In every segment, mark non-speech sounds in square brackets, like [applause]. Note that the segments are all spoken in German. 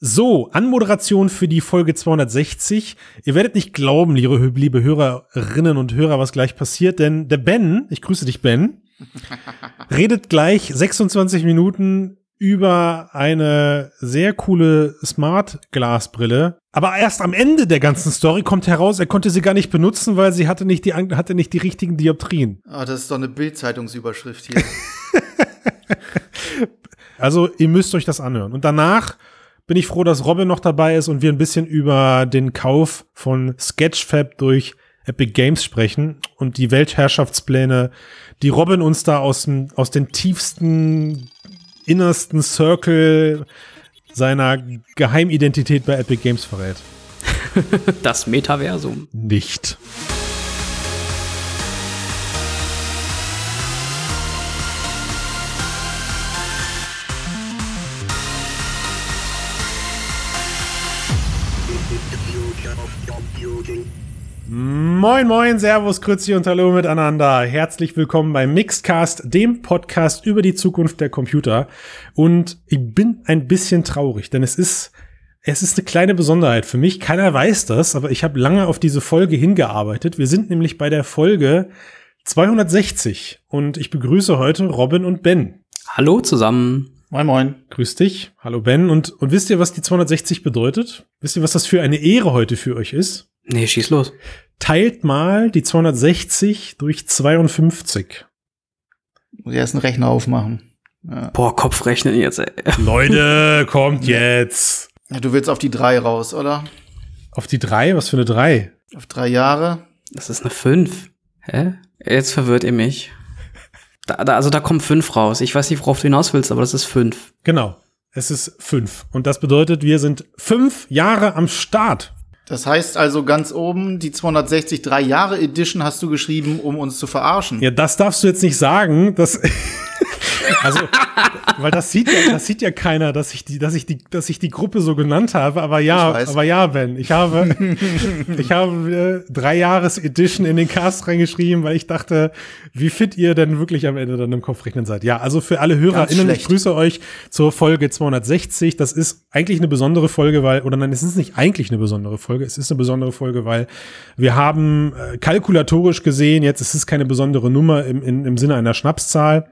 So, Anmoderation für die Folge 260. Ihr werdet nicht glauben, liebe, liebe Hörerinnen und Hörer, was gleich passiert, denn der Ben, ich grüße dich, Ben, [laughs] redet gleich 26 Minuten über eine sehr coole Smart-Glasbrille. Aber erst am Ende der ganzen Story kommt heraus, er konnte sie gar nicht benutzen, weil sie hatte nicht die, hatte nicht die richtigen Dioptrien. Ah, oh, das ist doch eine Bildzeitungsüberschrift hier. [laughs] [laughs] also, ihr müsst euch das anhören. Und danach bin ich froh, dass Robin noch dabei ist und wir ein bisschen über den Kauf von Sketchfab durch Epic Games sprechen und die Weltherrschaftspläne, die Robin uns da aus, dem, aus den tiefsten, innersten Circle seiner Geheimidentität bei Epic Games verrät. [laughs] Das Metaversum. Nicht. Moin, moin, Servus, Grüezi und Hallo miteinander. Herzlich willkommen beim Mixedcast, dem Podcast über die Zukunft der Computer. Und ich bin ein bisschen traurig, denn es ist, es ist eine kleine Besonderheit für mich. Keiner weiß das, aber ich habe lange auf diese Folge hingearbeitet. Wir sind nämlich bei der Folge 260 und ich begrüße heute Robin und Ben. Hallo zusammen. Moin, moin. Grüß dich. Hallo Ben. Und, und wisst ihr, was die 260 bedeutet? Wisst ihr, was das für eine Ehre heute für euch ist? Nee, schieß los. Teilt mal die 260 durch 52. Muss ich erst einen Rechner aufmachen. Ja. Boah, Kopfrechnen jetzt, ey. [laughs] Leute, kommt jetzt. Ja, du willst auf die drei raus, oder? Auf die drei? Was für eine drei? Auf drei Jahre. Das ist eine fünf. Hä? Jetzt verwirrt ihr mich. Da, da, also da kommen fünf raus. Ich weiß nicht, worauf du hinaus willst, aber das ist fünf. Genau. Es ist fünf. Und das bedeutet, wir sind fünf Jahre am Start. Das heißt also ganz oben, die 263 Jahre Edition hast du geschrieben, um uns zu verarschen. Ja, das darfst du jetzt nicht sagen. Das [laughs] Also, weil das sieht ja, das sieht ja keiner, dass ich die, dass ich die, dass ich die Gruppe so genannt habe. Aber ja, aber ja, Ben, ich habe, [laughs] ich habe äh, drei Jahres Edition in den Cast reingeschrieben, weil ich dachte, wie fit ihr denn wirklich am Ende dann im Kopfrechnen seid. Ja, also für alle HörerInnen, ich grüße euch zur Folge 260. Das ist eigentlich eine besondere Folge, weil, oder nein, es ist nicht eigentlich eine besondere Folge. Es ist eine besondere Folge, weil wir haben äh, kalkulatorisch gesehen, jetzt ist es keine besondere Nummer im, im, im Sinne einer Schnapszahl.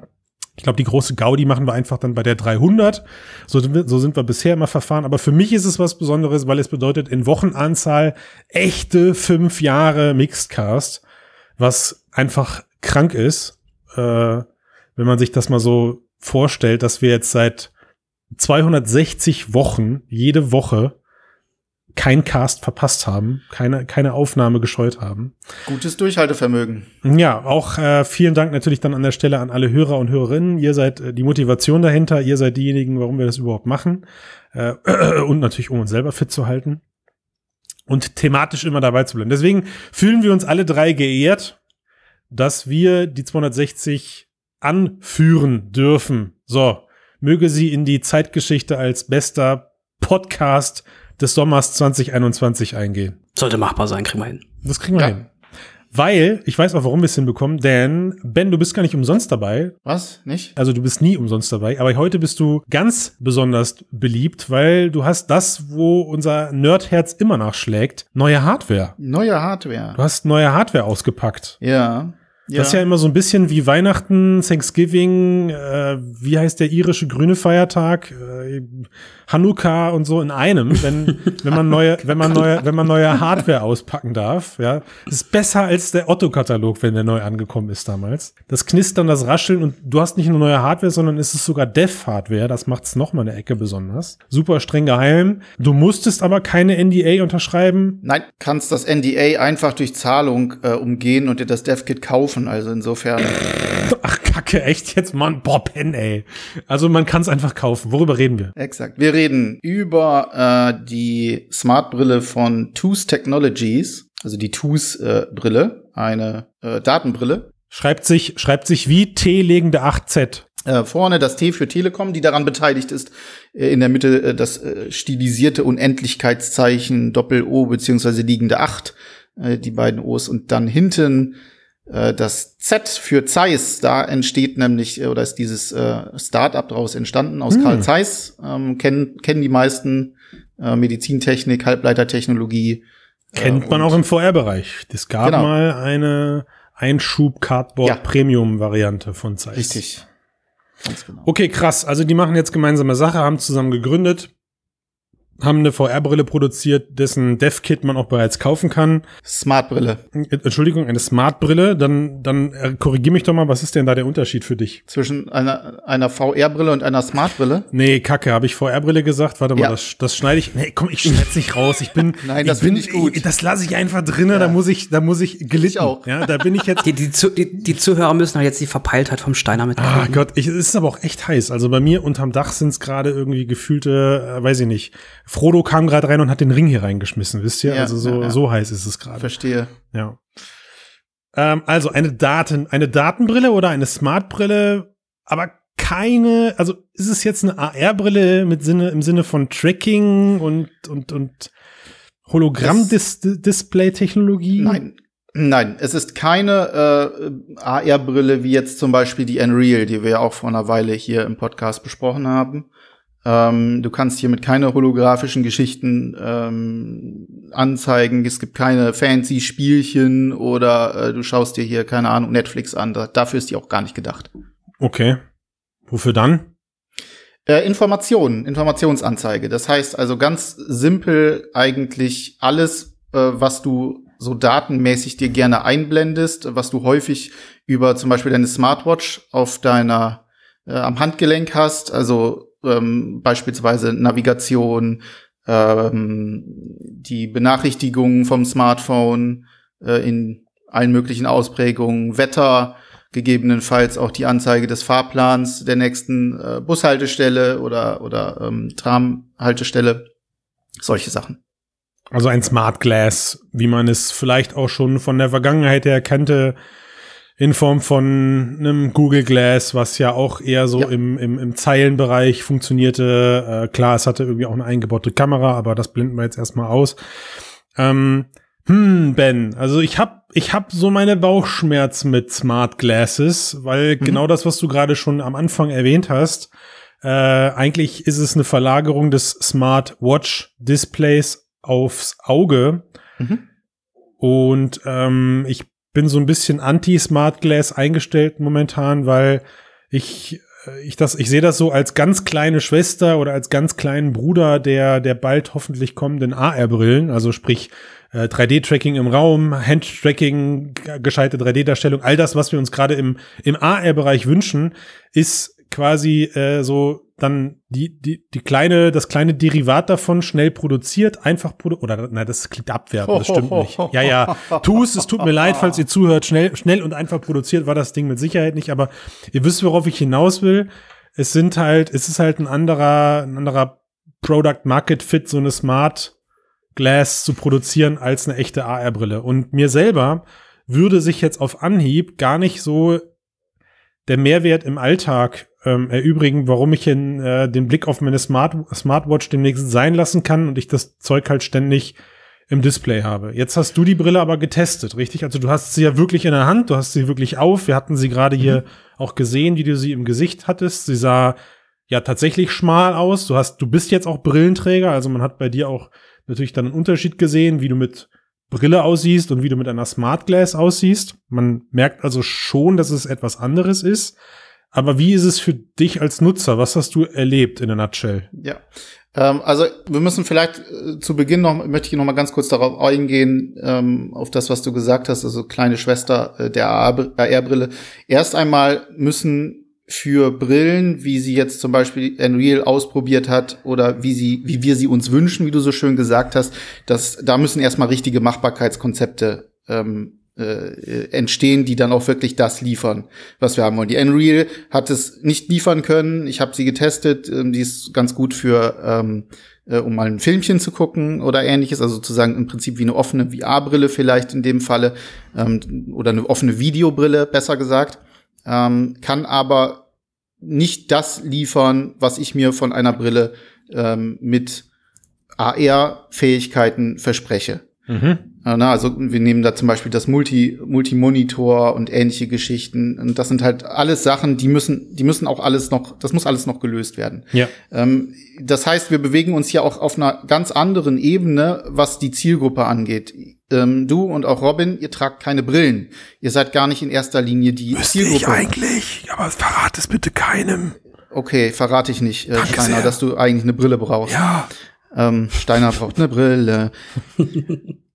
Ich glaube, die große Gaudi machen wir einfach dann bei der 300. So sind, wir, so sind wir bisher immer verfahren. Aber für mich ist es was Besonderes, weil es bedeutet in Wochenanzahl echte fünf Jahre Mixedcast, was einfach krank ist, äh, wenn man sich das mal so vorstellt, dass wir jetzt seit 260 Wochen jede Woche kein Cast verpasst haben, keine, keine Aufnahme gescheut haben. Gutes Durchhaltevermögen. Ja, auch äh, vielen Dank natürlich dann an der Stelle an alle Hörer und Hörerinnen. Ihr seid äh, die Motivation dahinter, ihr seid diejenigen, warum wir das überhaupt machen. Äh, [clears throat] und natürlich, um uns selber fit zu halten. Und thematisch immer dabei zu bleiben. Deswegen fühlen wir uns alle drei geehrt, dass wir die 260 anführen dürfen. So, möge sie in die Zeitgeschichte als bester Podcast des Sommers 2021 eingehen. Sollte machbar sein, kriegen wir hin. Das kriegen wir ja. hin. Weil, ich weiß auch, warum wir es hinbekommen, denn Ben, du bist gar nicht umsonst dabei. Was? Nicht? Also du bist nie umsonst dabei, aber heute bist du ganz besonders beliebt, weil du hast das, wo unser Nerdherz immer nachschlägt, neue Hardware. Neue Hardware. Du hast neue Hardware ausgepackt. Ja. Ja. Das ist ja immer so ein bisschen wie Weihnachten, Thanksgiving, äh, wie heißt der irische grüne Feiertag, äh, Hanukkah und so in einem, wenn, [laughs] wenn man neue, wenn man neue, wenn man neue Hardware auspacken darf, ja. Das ist besser als der Otto-Katalog, wenn der neu angekommen ist damals. Das Knistern, das Rascheln und du hast nicht nur neue Hardware, sondern es ist sogar Dev-Hardware, das macht's noch mal eine Ecke besonders. Super streng geheim. Du musstest aber keine NDA unterschreiben. Nein, kannst das NDA einfach durch Zahlung äh, umgehen und dir das Dev-Kit kaufen kaufen, also insofern. Ach, Kacke, echt jetzt, Mann, boah, Pen, ey. Also man kann es einfach kaufen. Worüber reden wir? Exakt. Wir reden über äh, die Smart-Brille von TOOS Technologies, also die TOOS-Brille, äh, eine äh, Datenbrille. Schreibt sich, schreibt sich wie T-legende 8Z. Äh, vorne das T für Telekom, die daran beteiligt ist. Äh, in der Mitte äh, das äh, stilisierte Unendlichkeitszeichen Doppel-O beziehungsweise liegende 8, äh, die beiden O's. Und dann hinten Äh, das Z für Zeiss, da entsteht nämlich, äh, oder ist dieses äh, Start-up daraus entstanden aus hm. Karl Zeiss, ähm, kennen, kennen die meisten äh, Medizintechnik, Halbleitertechnologie. Kennt man auch im VR-Bereich. Es gab genau. mal eine Einschub-Cardboard-Premium-Variante von Zeiss. Richtig. Genau. Okay, krass. Also die machen jetzt gemeinsame Sache, haben zusammen gegründet haben eine VR-Brille produziert, dessen Dev-Kit man auch bereits kaufen kann. Smart-Brille. Entschuldigung, eine Smart-Brille. Dann, dann äh, korrigier mich doch mal, was ist denn da der Unterschied für dich? Zwischen einer, einer VR-Brille und einer Smart-Brille? Nee, Kacke, habe ich VR-Brille gesagt? Warte mal, ja. das, das schneide ich. Nee, komm, ich schneid's nicht raus. Ich bin. [laughs] Nein, das finde ich gut. Das lasse ich einfach drinnen, ja. da muss ich, da muss ich gelitten. Ich auch. Ja, da bin ich jetzt. Die, die, die, die Zuhörer müssen auch jetzt die Verpeiltheit vom Steiner mit. Ah Gott, ich, es ist aber auch echt heiß. Also bei mir unterm Dach sind es gerade irgendwie gefühlte, äh, weiß ich nicht. Frodo kam gerade rein und hat den Ring hier reingeschmissen, wisst ihr? Ja, also so, ja, so heiß ist es gerade. Verstehe. Ja. Ähm, also eine Daten, eine Datenbrille oder eine Smartbrille, aber keine, also ist es jetzt eine AR-Brille mit Sinne, im Sinne von Tracking und, und, und Hologramm-Display-Technologie? Nein, Nein, es ist keine äh, AR-Brille wie jetzt zum Beispiel die Unreal, die wir ja auch vor einer Weile hier im Podcast besprochen haben. Ähm, du kannst hiermit keine holographischen Geschichten ähm, anzeigen. Es gibt keine fancy Spielchen oder äh, du schaust dir hier, keine Ahnung, Netflix an. Da, dafür ist die auch gar nicht gedacht. Okay. Wofür dann? Äh, Informationen, Informationsanzeige. Das heißt also ganz simpel eigentlich alles, äh, was du so datenmäßig dir gerne einblendest, was du häufig über zum Beispiel deine Smartwatch auf deiner äh, am Handgelenk hast, also ähm, beispielsweise Navigation, ähm, die Benachrichtigungen vom Smartphone äh, in allen möglichen Ausprägungen, Wetter, gegebenenfalls auch die Anzeige des Fahrplans der nächsten äh, Bushaltestelle oder, oder ähm, Tramhaltestelle, solche Sachen. Also ein Smart Glass, wie man es vielleicht auch schon von der Vergangenheit her kannte, in Form von einem Google Glass, was ja auch eher so ja. im, im, im Zeilenbereich funktionierte. Äh, klar, es hatte irgendwie auch eine eingebaute Kamera, aber das blenden wir jetzt erstmal aus. Ähm, hm, Ben, also ich hab, ich hab so meine Bauchschmerzen mit Smart Glasses, weil mhm. genau das, was du gerade schon am Anfang erwähnt hast, äh, eigentlich ist es eine Verlagerung des Smart Watch Displays aufs Auge. Mhm. Und ähm, ich bin so ein bisschen anti-Smart Glass eingestellt momentan, weil ich äh, ich das ich sehe das so als ganz kleine Schwester oder als ganz kleinen Bruder der der bald hoffentlich kommenden AR Brillen, also sprich äh, 3D-Tracking im Raum, Hand-Tracking, gescheite 3D-Darstellung, all das, was wir uns gerade im, im AR-Bereich wünschen, ist quasi äh, so dann die, die, die kleine, das kleine Derivat davon schnell produziert, einfach produziert, oder, nein, das klingt abwertend, das stimmt nicht. Ja, ja, tu es, es tut mir leid, falls ihr zuhört, schnell, schnell und einfach produziert war das Ding mit Sicherheit nicht, aber ihr wisst, worauf ich hinaus will. Es sind halt, es ist halt ein anderer, ein anderer Product Market Fit, so eine Smart Glass zu produzieren als eine echte AR-Brille. Und mir selber würde sich jetzt auf Anhieb gar nicht so der Mehrwert im Alltag ähm, erübrigen, warum ich in, äh, den Blick auf meine Smart Smartwatch demnächst sein lassen kann und ich das Zeug halt ständig im Display habe. Jetzt hast du die Brille aber getestet, richtig? Also du hast sie ja wirklich in der Hand, du hast sie wirklich auf. Wir hatten sie gerade mhm. hier auch gesehen, wie du sie im Gesicht hattest. Sie sah ja tatsächlich schmal aus. Du hast, du bist jetzt auch Brillenträger, also man hat bei dir auch natürlich dann einen Unterschied gesehen, wie du mit Brille aussiehst und wie du mit einer Smart Glass aussiehst. Man merkt also schon, dass es etwas anderes ist. Aber wie ist es für dich als Nutzer? Was hast du erlebt in der Nutshell? Ja. Ähm, also wir müssen vielleicht äh, zu Beginn noch, möchte ich noch mal ganz kurz darauf eingehen, ähm, auf das, was du gesagt hast, also kleine Schwester äh, der AR-Brille. Erst einmal müssen für Brillen, wie sie jetzt zum Beispiel Unreal ausprobiert hat oder wie sie, wie wir sie uns wünschen, wie du so schön gesagt hast, dass da müssen erstmal richtige Machbarkeitskonzepte ähm, äh, entstehen, die dann auch wirklich das liefern, was wir haben wollen. Die Unreal hat es nicht liefern können. Ich habe sie getestet. Ähm, die ist ganz gut für, ähm, äh, um mal ein Filmchen zu gucken oder ähnliches. Also sozusagen im Prinzip wie eine offene VR-Brille vielleicht in dem Falle ähm, oder eine offene Videobrille, besser gesagt ähm, kann aber nicht das liefern, was ich mir von einer Brille ähm, mit AR-Fähigkeiten verspreche. Mhm. Na, also wir nehmen da zum Beispiel das Multi, Multimonitor und ähnliche Geschichten. Und das sind halt alles Sachen, die müssen, die müssen auch alles noch, das muss alles noch gelöst werden. Ja. Ähm, das heißt, wir bewegen uns hier auch auf einer ganz anderen Ebene, was die Zielgruppe angeht. Ähm, du und auch Robin, ihr tragt keine Brillen. Ihr seid gar nicht in erster Linie die Müsste Zielgruppe. Ich eigentlich, aber verrat es bitte keinem. Okay, verrate ich nicht, äh, Steiner, dass du eigentlich eine Brille brauchst. Ja. Ähm, Steiner braucht eine Brille. [laughs]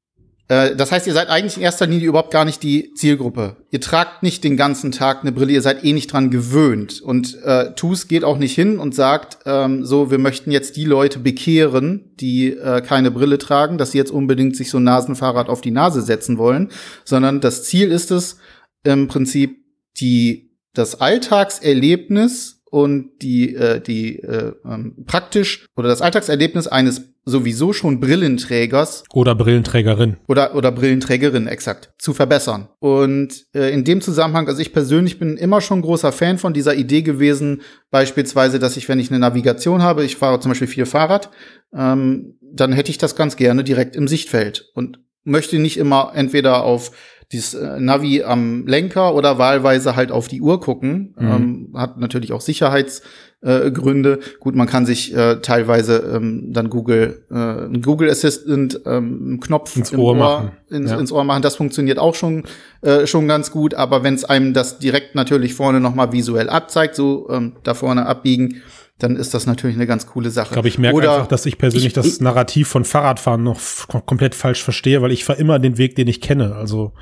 Äh, das heißt, ihr seid eigentlich in erster Linie überhaupt gar nicht die Zielgruppe. Ihr tragt nicht den ganzen Tag eine Brille, ihr seid eh nicht dran gewöhnt. Und äh, TUS geht auch nicht hin und sagt, ähm, so, wir möchten jetzt die Leute bekehren, die äh, keine Brille tragen, dass sie jetzt unbedingt sich so ein Nasenfahrrad auf die Nase setzen wollen, sondern das Ziel ist es, im Prinzip die, das Alltagserlebnis und die, äh, die äh, ähm, praktisch oder das Alltagserlebnis eines sowieso schon Brillenträgers oder Brillenträgerin oder oder Brillenträgerin exakt zu verbessern. Und äh, in dem Zusammenhang, also ich persönlich bin immer schon großer Fan von dieser Idee gewesen, beispielsweise, dass ich, wenn ich eine Navigation habe, ich fahre zum Beispiel viel Fahrrad, ähm, dann hätte ich das ganz gerne direkt im Sichtfeld und möchte nicht immer entweder auf dieses äh, Navi am Lenker oder wahlweise halt auf die Uhr gucken. Mhm. Ähm, hat natürlich auch Sicherheitsgründe. Äh, Gut, man kann sich äh, teilweise ähm, dann Google, äh, Google Assistant ähm, Knopf ins Ohr, Ohr, machen. Ins, ja. ins, Ohr machen. Das funktioniert auch schon äh, schon ganz gut. Aber wenn es einem das direkt natürlich vorne noch mal visuell abzeigt, so ähm, da vorne abbiegen, dann ist das natürlich eine ganz coole Sache. Ich glaube, ich merke Oder einfach, dass ich persönlich ich, das Narrativ von Fahrradfahren noch komplett falsch verstehe, weil ich fahre immer den Weg, den ich kenne. Also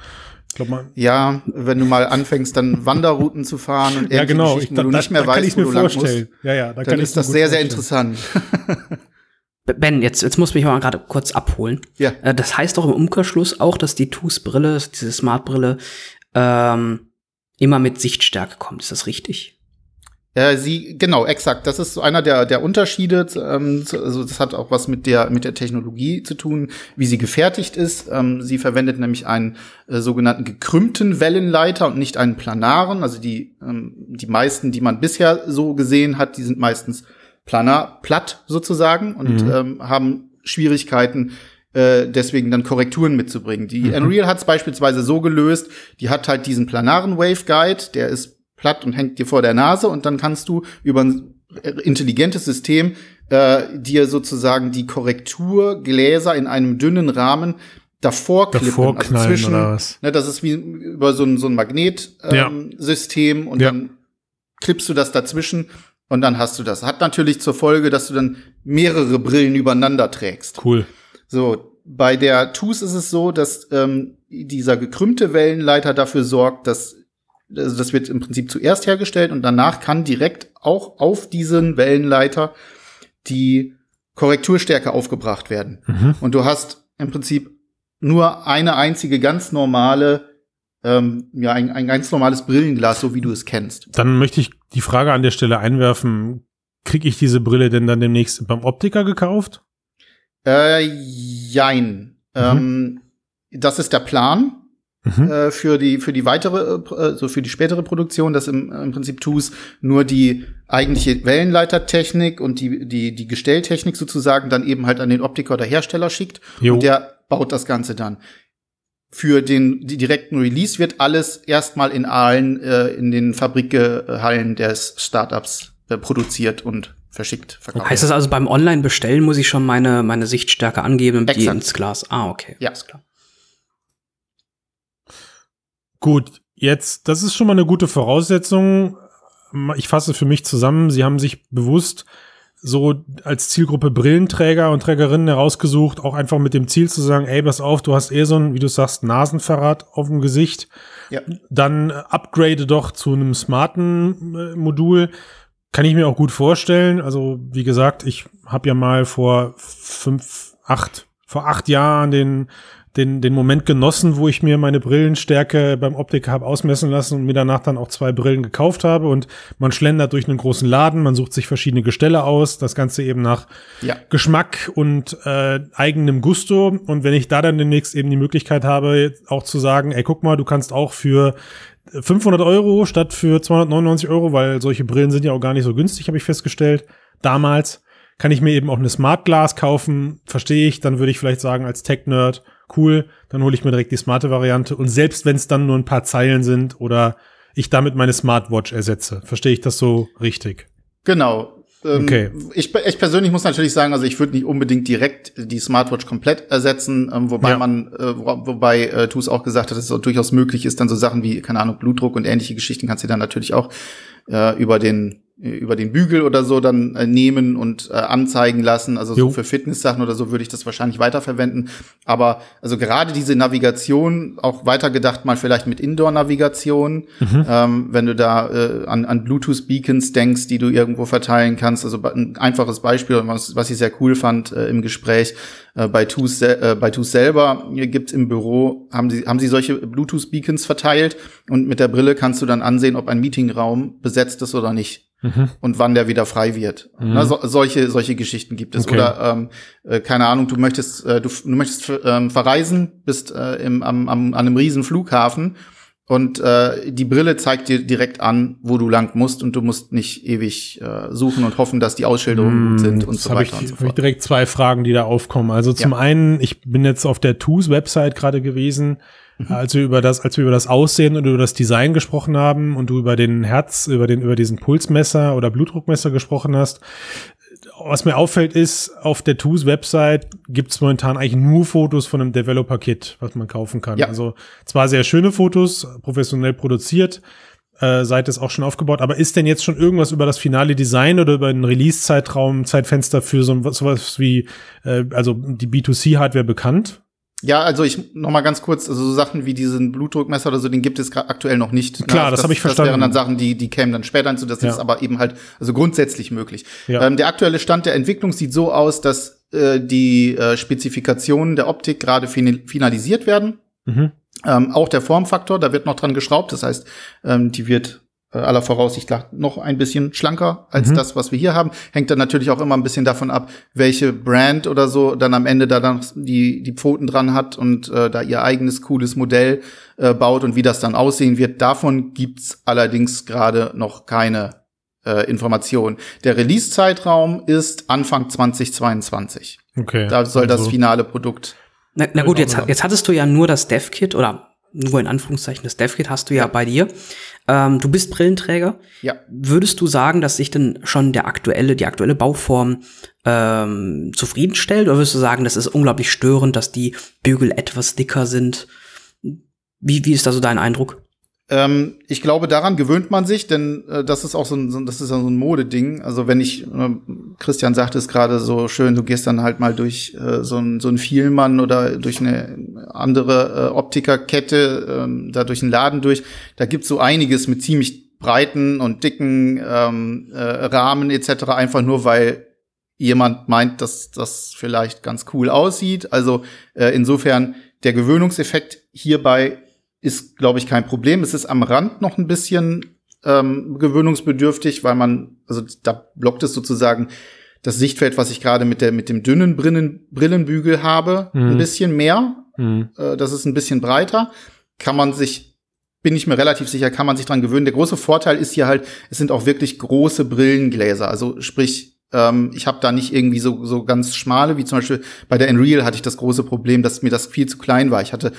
ich glaube mal. Ja, wenn du mal anfängst, dann Wanderrouten zu fahren und [laughs] ja, genau. ich, da, du nicht mehr da, weißt, wo du lang musst, ja, ja, da dann ist das sehr, sehr interessant. Ben, jetzt, jetzt muss mich mal gerade kurz abholen. Ja. Äh, das heißt doch im Umkehrschluss auch, dass die TUS-Brille, diese Smart-Brille, ähm, immer mit Sichtstärke kommt. Ist das richtig? Äh, sie, genau, exakt. Das ist so einer der, der Unterschiede. Ähm, also das hat auch was mit der, mit der Technologie zu tun, wie sie gefertigt ist. Ähm, sie verwendet nämlich einen äh, sogenannten gekrümmten Wellenleiter und nicht einen planaren. Also die, ähm, die meisten, die man bisher so gesehen hat, die sind meistens planar, platt sozusagen und mhm. ähm, haben Schwierigkeiten, äh, deswegen dann Korrekturen mitzubringen. Die mhm. Unreal hat es beispielsweise so gelöst, die hat halt diesen planaren Waveguide, der ist platt und hängt dir vor der Nase und dann kannst du über ein intelligentes System äh, dir sozusagen die Korrekturgläser in einem dünnen Rahmen davor klippen, davor also zwischen, oder was? Ne, das ist wie über so ein, so ein Magnetsystem ähm, ja. und ja. dann klippst du das dazwischen und dann hast du das. Hat natürlich zur Folge, dass du dann mehrere Brillen übereinander trägst. Cool. So, bei der TUS ist es so, dass ähm, dieser gekrümmte Wellenleiter dafür sorgt, dass also das wird im Prinzip zuerst hergestellt und danach kann direkt auch auf diesen Wellenleiter die Korrekturstärke aufgebracht werden. Mhm. Und du hast im Prinzip nur eine einzige ganz normale, ähm, ja, ein, ein ganz normales Brillenglas, so wie du es kennst. Dann möchte ich die Frage an der Stelle einwerfen, kriege ich diese Brille denn dann demnächst beim Optiker gekauft? Äh, jein. Mhm. Ähm, das ist der Plan mhm. äh, für die für die weitere äh, so für die spätere Produktion, dass im, im Prinzip TUS nur die eigentliche Wellenleitertechnik und die die die Gestelltechnik sozusagen dann eben halt an den Optiker oder Hersteller schickt jo. und der baut das Ganze dann. Für den die direkten Release wird alles erstmal in Aalen äh, in den Fabrikhallen des Startups äh, produziert und verschickt. Verkauft. Heißt das also beim Online-Bestellen muss ich schon meine, meine Sichtstärke angeben und die ins Glas? Ah, okay. Ja, ist klar. Gut, jetzt, das ist schon mal eine gute Voraussetzung. Ich fasse für mich zusammen. Sie haben sich bewusst so als Zielgruppe Brillenträger und Trägerinnen herausgesucht, auch einfach mit dem Ziel zu sagen, ey, pass auf, du hast eh so ein, wie du sagst, Nasenverrat auf dem Gesicht. Ja. Dann upgrade doch zu einem smarten äh, Modul. Kann ich mir auch gut vorstellen. Also, wie gesagt, ich habe ja mal vor fünf, acht, vor acht Jahren den den, den Moment genossen, wo ich mir meine Brillenstärke beim Optiker habe ausmessen lassen und mir danach dann auch zwei Brillen gekauft habe. Und man schlendert durch einen großen Laden, man sucht sich verschiedene Gestelle aus, das Ganze eben nach ja. Geschmack und äh, eigenem Gusto. Und wenn ich da dann demnächst eben die Möglichkeit habe, auch zu sagen, ey, guck mal, du kannst auch für 500 Euro statt für 299 Euro, weil solche Brillen sind ja auch gar nicht so günstig, habe ich festgestellt, damals, kann ich mir eben auch eine Smart Glass kaufen, verstehe ich, dann würde ich vielleicht sagen, als Tech-Nerd, cool, dann hole ich mir direkt die smarte Variante. Und selbst wenn es dann nur ein paar Zeilen sind oder ich damit meine Smartwatch ersetze, verstehe ich das so richtig? Genau. Ähm, okay. Ich, ich persönlich muss natürlich sagen, also ich würde nicht unbedingt direkt die Smartwatch komplett ersetzen, ähm, wobei ja. man, äh, wo, wobei äh, Tus auch gesagt hat, dass es auch durchaus möglich ist, dann so Sachen wie, keine Ahnung, Blutdruck und ähnliche Geschichten kannst du dann natürlich auch äh, über den über den Bügel oder so dann äh, nehmen und äh, anzeigen lassen. Also so für Fitness-Sachen oder so würde ich das wahrscheinlich weiterverwenden. Aber also gerade diese Navigation, auch weitergedacht mal vielleicht mit Indoor-Navigation, mhm. ähm, wenn du da äh, an, an Bluetooth-Beacons denkst, die du irgendwo verteilen kannst. Also ein einfaches Beispiel, was, was ich sehr cool fand äh, im Gespräch, äh, bei TUS, äh, bei TUS selber gibt's im Büro, haben sie, haben sie solche Bluetooth-Beacons verteilt und mit der Brille kannst du dann ansehen, ob ein Meetingraum besetzt ist oder nicht mhm. und wann der wieder frei wird. Mhm. Na, so, solche, solche Geschichten gibt es. Okay. Oder ähm, äh, keine Ahnung, du möchtest, äh, du, du möchtest ähm, verreisen, bist äh, im, am, am, an einem riesen Flughafen und äh, die Brille zeigt dir direkt an, wo du lang musst und du musst nicht ewig äh, suchen und hoffen, dass die Ausschilderungen gut sind und so weiter ich, und so fort. Hab ich direkt zwei Fragen, die da aufkommen. Also zum ja. einen, ich bin jetzt auf der TOOS Website gerade gewesen Mhm. Als wir über das, als wir über das Aussehen und über das Design gesprochen haben und du über den Herz, über den, über diesen Pulsmesser oder Blutdruckmesser gesprochen hast, was mir auffällt ist, auf der TOOS Website gibt es momentan eigentlich nur Fotos von einem Developer-Kit, was man kaufen kann. Ja. Also zwar sehr schöne Fotos, professionell produziert, äh, Seite ist auch schon aufgebaut, aber ist denn jetzt schon irgendwas über das finale Design oder über einen Release-Zeitraum, Zeitfenster für so sowas wie, äh, also die B2C-Hardware bekannt? Ja, also ich noch mal ganz kurz, also so Sachen wie diesen Blutdruckmesser oder so, den gibt es aktuell noch nicht. Klar, ne? das, das habe ich verstanden. Das wären dann Sachen, die die kämen dann später hinzu. Das ja. ist aber eben halt also grundsätzlich möglich. Ja. Ähm, der aktuelle Stand der Entwicklung sieht so aus, dass äh, die äh, Spezifikationen der Optik gerade fin finalisiert werden. Mhm. Ähm, auch der Formfaktor, da wird noch dran geschraubt. Das heißt, ähm, die wird aller Voraussicht nach noch ein bisschen schlanker als mhm. das, was wir hier haben. Hängt dann natürlich auch immer ein bisschen davon ab, welche Brand oder so dann am Ende da dann die, die Pfoten dran hat und äh, da ihr eigenes cooles Modell äh, baut und wie das dann aussehen wird. Davon gibt's allerdings gerade noch keine äh, Information. Der Release-Zeitraum ist Anfang 2022. Okay. Da soll also das finale Produkt. Na, na gut, jetzt, jetzt hattest du ja nur das Dev-Kit oder nur in Anführungszeichen das Dev-Kit hast du ja, ja. bei dir. Ähm, du bist Brillenträger. Ja. Würdest du sagen, dass sich denn schon der aktuelle, die aktuelle Bauform ähm, zufriedenstellt? Oder würdest du sagen, das ist unglaublich störend, dass die Bügel etwas dicker sind? Wie, wie ist da so dein Eindruck? Ähm, ich glaube, daran gewöhnt man sich, denn äh, das ist auch so ein, so, das ist ja so ein Modeding. Also wenn ich, äh, Christian sagte es gerade so schön, du gehst dann halt mal durch äh, so ein so ein Vielmann oder durch eine andere äh, Optikerkette, äh, da durch einen Laden durch. Da gibt's so einiges mit ziemlich breiten und dicken ähm, äh, Rahmen etc. Einfach nur, weil jemand meint, dass das vielleicht ganz cool aussieht. Also äh, insofern der Gewöhnungseffekt hierbei ist, glaube ich, kein Problem. Es ist am Rand noch ein bisschen ähm, gewöhnungsbedürftig, weil man, also da blockt es sozusagen das Sichtfeld, was ich gerade mit der mit dem dünnen Brillen, Brillenbügel habe, mhm. ein bisschen mehr. Mhm. Äh, das ist ein bisschen breiter. Kann man sich, bin ich mir relativ sicher, kann man sich dran gewöhnen. Der große Vorteil ist hier halt, es sind auch wirklich große Brillengläser. Also sprich, ähm, ich habe da nicht irgendwie so so ganz schmale, wie zum Beispiel bei der Unreal hatte ich das große Problem, dass mir das viel zu klein war. Ich hatte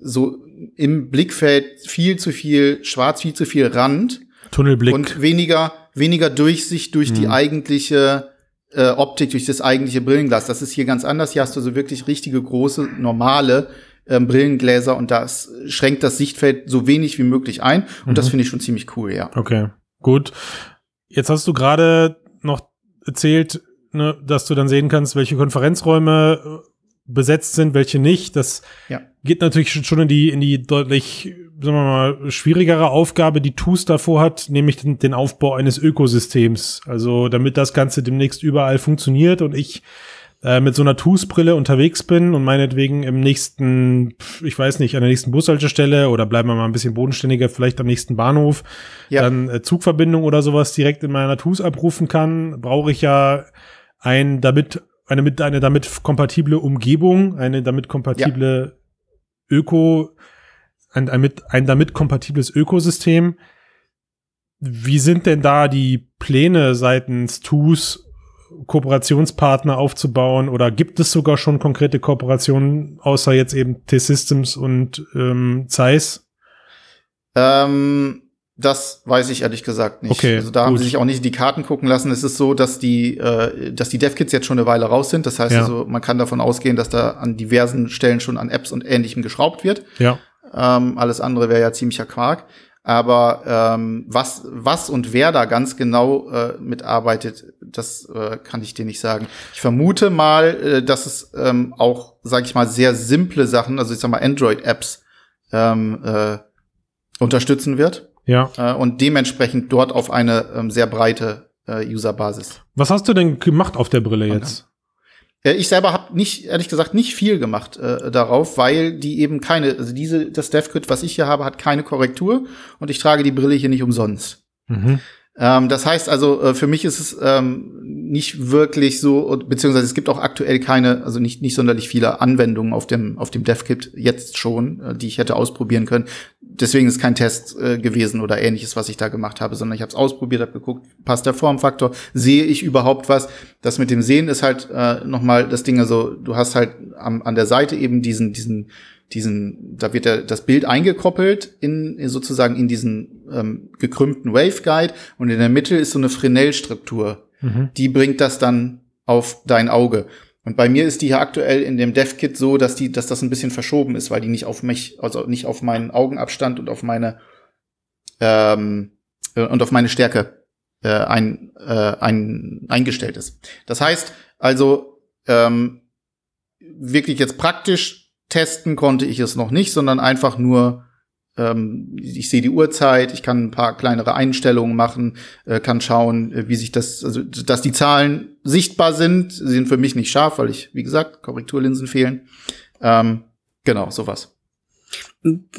so im Blickfeld viel zu viel Schwarz, viel zu viel Rand. Tunnelblick. Und weniger, weniger Durchsicht durch mhm. die eigentliche äh, Optik, durch das eigentliche Brillenglas. Das ist hier ganz anders. Hier hast du so wirklich richtige große, normale ähm, Brillengläser und das schränkt das Sichtfeld so wenig wie möglich ein. Und mhm. das finde ich schon ziemlich cool, ja. Okay, gut. Jetzt hast du gerade noch erzählt, ne, dass du dann sehen kannst, welche Konferenzräume besetzt sind, welche nicht. Das ja. geht natürlich schon in die, in die deutlich, sagen wir mal, schwierigere Aufgabe, die TUS davor hat, nämlich den, den Aufbau eines Ökosystems. Also damit das Ganze demnächst überall funktioniert und ich äh, mit so einer TUS-Brille unterwegs bin und meinetwegen im nächsten, ich weiß nicht, an der nächsten Bushaltestelle oder bleiben wir mal ein bisschen bodenständiger, vielleicht am nächsten Bahnhof, ja. dann äh, Zugverbindung oder sowas direkt in meiner TUS abrufen kann, brauche ich ja ein damit eine mit eine damit kompatible Umgebung, eine damit kompatible ja. Öko, ein, ein, mit, ein damit kompatibles Ökosystem. Wie sind denn da die Pläne seitens TUS Kooperationspartner aufzubauen oder gibt es sogar schon konkrete Kooperationen, außer jetzt eben T-Systems und ähm, Zeiss? Ähm, das weiß ich ehrlich gesagt nicht. Okay, also da gut. haben sie sich auch nicht die Karten gucken lassen. Es ist so, dass die, äh, dass die DevKits jetzt schon eine Weile raus sind. Das heißt ja. also, man kann davon ausgehen, dass da an diversen Stellen schon an Apps und Ähnlichem geschraubt wird. Ja. Ähm, alles andere wäre ja ziemlicher Quark. Aber ähm, was, was und wer da ganz genau äh, mitarbeitet, das äh, kann ich dir nicht sagen. Ich vermute mal, äh, dass es ähm, auch, sag ich mal, sehr simple Sachen, also ich sag mal Android-Apps ähm, äh, unterstützen wird. Ja. Äh, und dementsprechend dort auf eine ähm, sehr breite äh, Userbasis. Was hast du denn gemacht auf der Brille jetzt? Äh, ich selber habe nicht, ehrlich gesagt, nicht viel gemacht äh, darauf, weil die eben keine, also diese, das DevKit, was ich hier habe, hat keine Korrektur und ich trage die Brille hier nicht umsonst. Mhm. Ähm, das heißt also, äh, für mich ist es ähm, nicht wirklich so, beziehungsweise es gibt auch aktuell keine, also nicht, nicht sonderlich viele Anwendungen auf dem, auf dem DevKit jetzt schon, äh, die ich hätte ausprobieren können. Deswegen ist kein Test äh, gewesen oder ähnliches, was ich da gemacht habe, sondern ich habe es ausprobiert, habe geguckt, passt der Formfaktor, sehe ich überhaupt was? Das mit dem Sehen ist halt äh, nochmal das Ding, also du hast halt am, an der Seite eben diesen, diesen diesen, da wird ja das Bild eingekoppelt in sozusagen in diesen ähm, gekrümmten Waveguide und in der Mitte ist so eine Fresnel-Struktur. Mhm. Die bringt das dann auf dein Auge. Und bei mir ist die hier aktuell in dem DevKit so, dass die, dass das ein bisschen verschoben ist, weil die nicht auf mich, also nicht auf meinen Augenabstand und auf meine ähm, äh, und auf meine Stärke äh, ein, äh, ein, eingestellt ist. Das heißt also ähm, wirklich jetzt praktisch testen konnte ich es noch nicht, sondern einfach nur, ähm, ich sehe die Uhrzeit, ich kann ein paar kleinere Einstellungen machen, äh, kann schauen, äh, wie sich das, also dass die Zahlen sichtbar sind, sie sind für mich nicht scharf, weil ich, wie gesagt, Korrekturlinsen fehlen. Ähm, genau, sowas.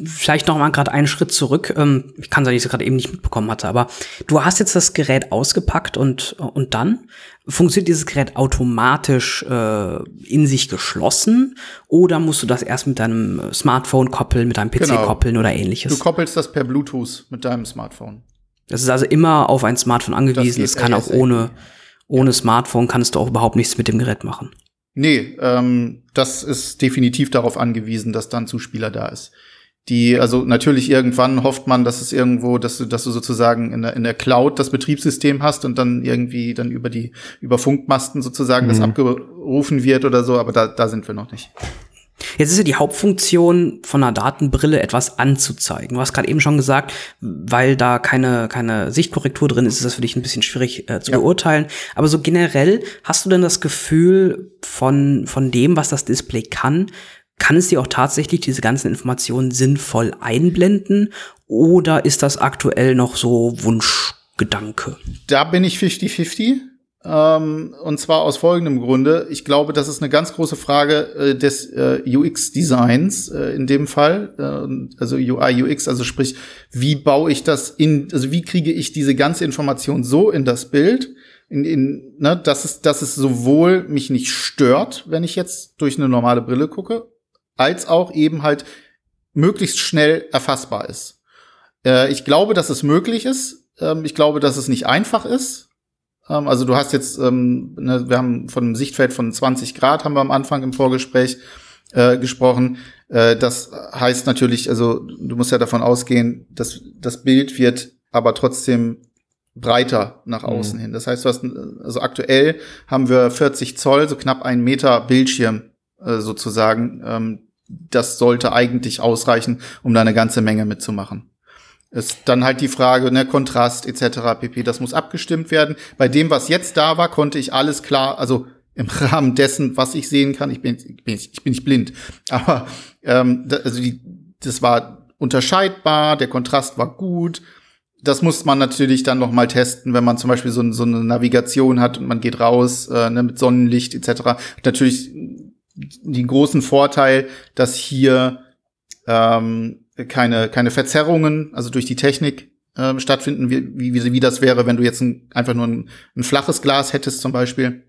Vielleicht noch mal gerade einen Schritt zurück. Ähm, ich kann sein, dass ich es gerade eben nicht mitbekommen hatte, aber du hast jetzt das Gerät ausgepackt und, und dann funktioniert dieses Gerät automatisch äh, in sich geschlossen oder musst du das erst mit deinem Smartphone koppeln, mit deinem PC genau. koppeln oder ähnliches? Du koppelst das per Bluetooth mit deinem Smartphone. Das ist also immer auf ein Smartphone angewiesen. Es kann auch ohne, ohne Smartphone kannst du auch überhaupt nichts mit dem Gerät machen. Nee, ähm, das ist definitiv darauf angewiesen, dass dann Zuspieler da ist die, also natürlich irgendwann hofft man, dass es irgendwo, dass du, dass du sozusagen in der, in der Cloud das Betriebssystem hast und dann irgendwie dann über die, über Funkmasten sozusagen mhm. das abgerufen wird oder so, aber da, da sind wir noch nicht. Jetzt ist ja die Hauptfunktion von einer Datenbrille etwas anzuzeigen. Du hast gerade eben schon gesagt, weil da keine, keine Sichtkorrektur drin ist, ist das für dich ein bisschen schwierig äh, zu ja. beurteilen. Aber so generell, hast du denn das Gefühl von, von dem, was das Display kann, kann es dir auch tatsächlich diese ganzen Informationen sinnvoll einblenden oder ist das aktuell noch so Wunschgedanke? Da bin ich 50-50. Ähm, und zwar aus folgendem Grunde. Ich glaube, das ist eine ganz große Frage äh, des äh, UX-Designs äh, in dem Fall. Äh, also UI, UX, also sprich, wie baue ich das in, also wie kriege ich diese ganze Information so in das Bild, in, in, ne, dass es, dass es sowohl mich nicht stört, wenn ich jetzt durch eine normale Brille gucke, als auch eben halt möglichst schnell erfassbar ist. Äh, ich glaube, dass es möglich ist. Ähm, ich glaube, dass es nicht einfach ist. Ähm, also du hast jetzt, ähm, ne, wir haben von einem Sichtfeld von 20 Grad, haben wir am Anfang im Vorgespräch äh, gesprochen. Äh, das heißt natürlich, also du musst ja davon ausgehen, dass das Bild wird aber trotzdem breiter nach mhm. außen mhm. hin. Das heißt, du hast, also aktuell haben wir 40 Zoll, so knapp einen Meter Bildschirm äh, sozusagen, ähm, das sollte eigentlich ausreichen, um da eine ganze Menge mitzumachen. Ist dann halt die Frage, ne, Kontrast etc. pp. Das muss abgestimmt werden. Bei dem, was jetzt da war, konnte ich alles klar, also im [laughs] Rahmen dessen, was ich sehen kann, ich bin, ich bin, ich bin nicht blind, [laughs] aber ähm, also die, das war unterscheidbar, der Kontrast war gut. Das muss man natürlich dann noch mal testen, wenn man zum Beispiel so, so eine Navigation hat und man geht raus äh, ne, mit Sonnenlicht etc. Natürlich den großen Vorteil, dass hier ähm, keine, keine Verzerrungen, also durch die Technik äh, stattfinden, wie, wie, wie das wäre, wenn du jetzt ein, einfach nur ein, ein flaches Glas hättest zum Beispiel.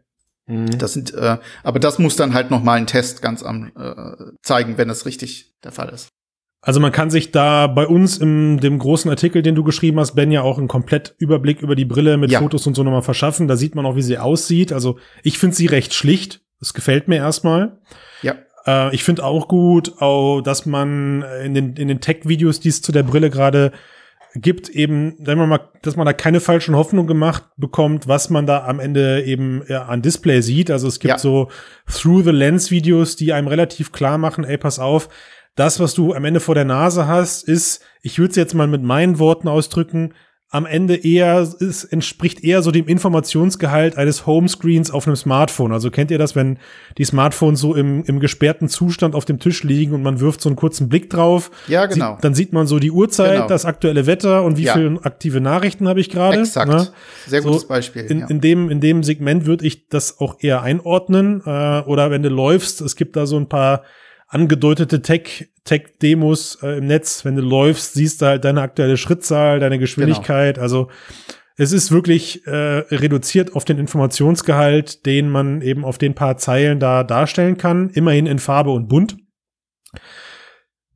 Mhm. Das sind, äh, aber das muss dann halt noch mal ein Test ganz am äh, zeigen, wenn es richtig der Fall ist. Also man kann sich da bei uns in dem großen Artikel, den du geschrieben hast, Ben, ja auch einen komplett Überblick über die Brille mit ja. Fotos und so nochmal verschaffen. Da sieht man auch, wie sie aussieht. Also ich finde sie recht schlicht. Das gefällt mir erstmal. Ja. Äh, ich finde auch gut, auch, dass man in den, in den Tech-Videos, die es zu der Brille gerade gibt, eben, sagen wir mal, dass man da keine falschen Hoffnungen gemacht bekommt, was man da am Ende eben ja, an Display sieht. Also es gibt ja. so Through-the-Lens-Videos, die einem relativ klar machen, ey, pass auf, das, was du am Ende vor der Nase hast, ist, ich würde es jetzt mal mit meinen Worten ausdrücken, am Ende eher, es entspricht eher so dem Informationsgehalt eines Homescreens auf einem Smartphone. Also kennt ihr das, wenn die Smartphones so im, im gesperrten Zustand auf dem Tisch liegen und man wirft so einen kurzen Blick drauf? Ja, genau. Sie, dann sieht man so die Uhrzeit, genau. das aktuelle Wetter und wie ja. viele aktive Nachrichten habe ich gerade. Exakt. Ne? Sehr gutes so Beispiel. In, ja. in, dem, in dem Segment würde ich das auch eher einordnen. Äh, oder wenn du läufst, es gibt da so ein paar angedeutete Tech, Tech-Demos äh, im Netz. Wenn du läufst, siehst du halt deine aktuelle Schrittzahl, deine Geschwindigkeit. Genau. Also es ist wirklich äh, reduziert auf den Informationsgehalt, den man eben auf den paar Zeilen da darstellen kann. Immerhin in Farbe und bunt.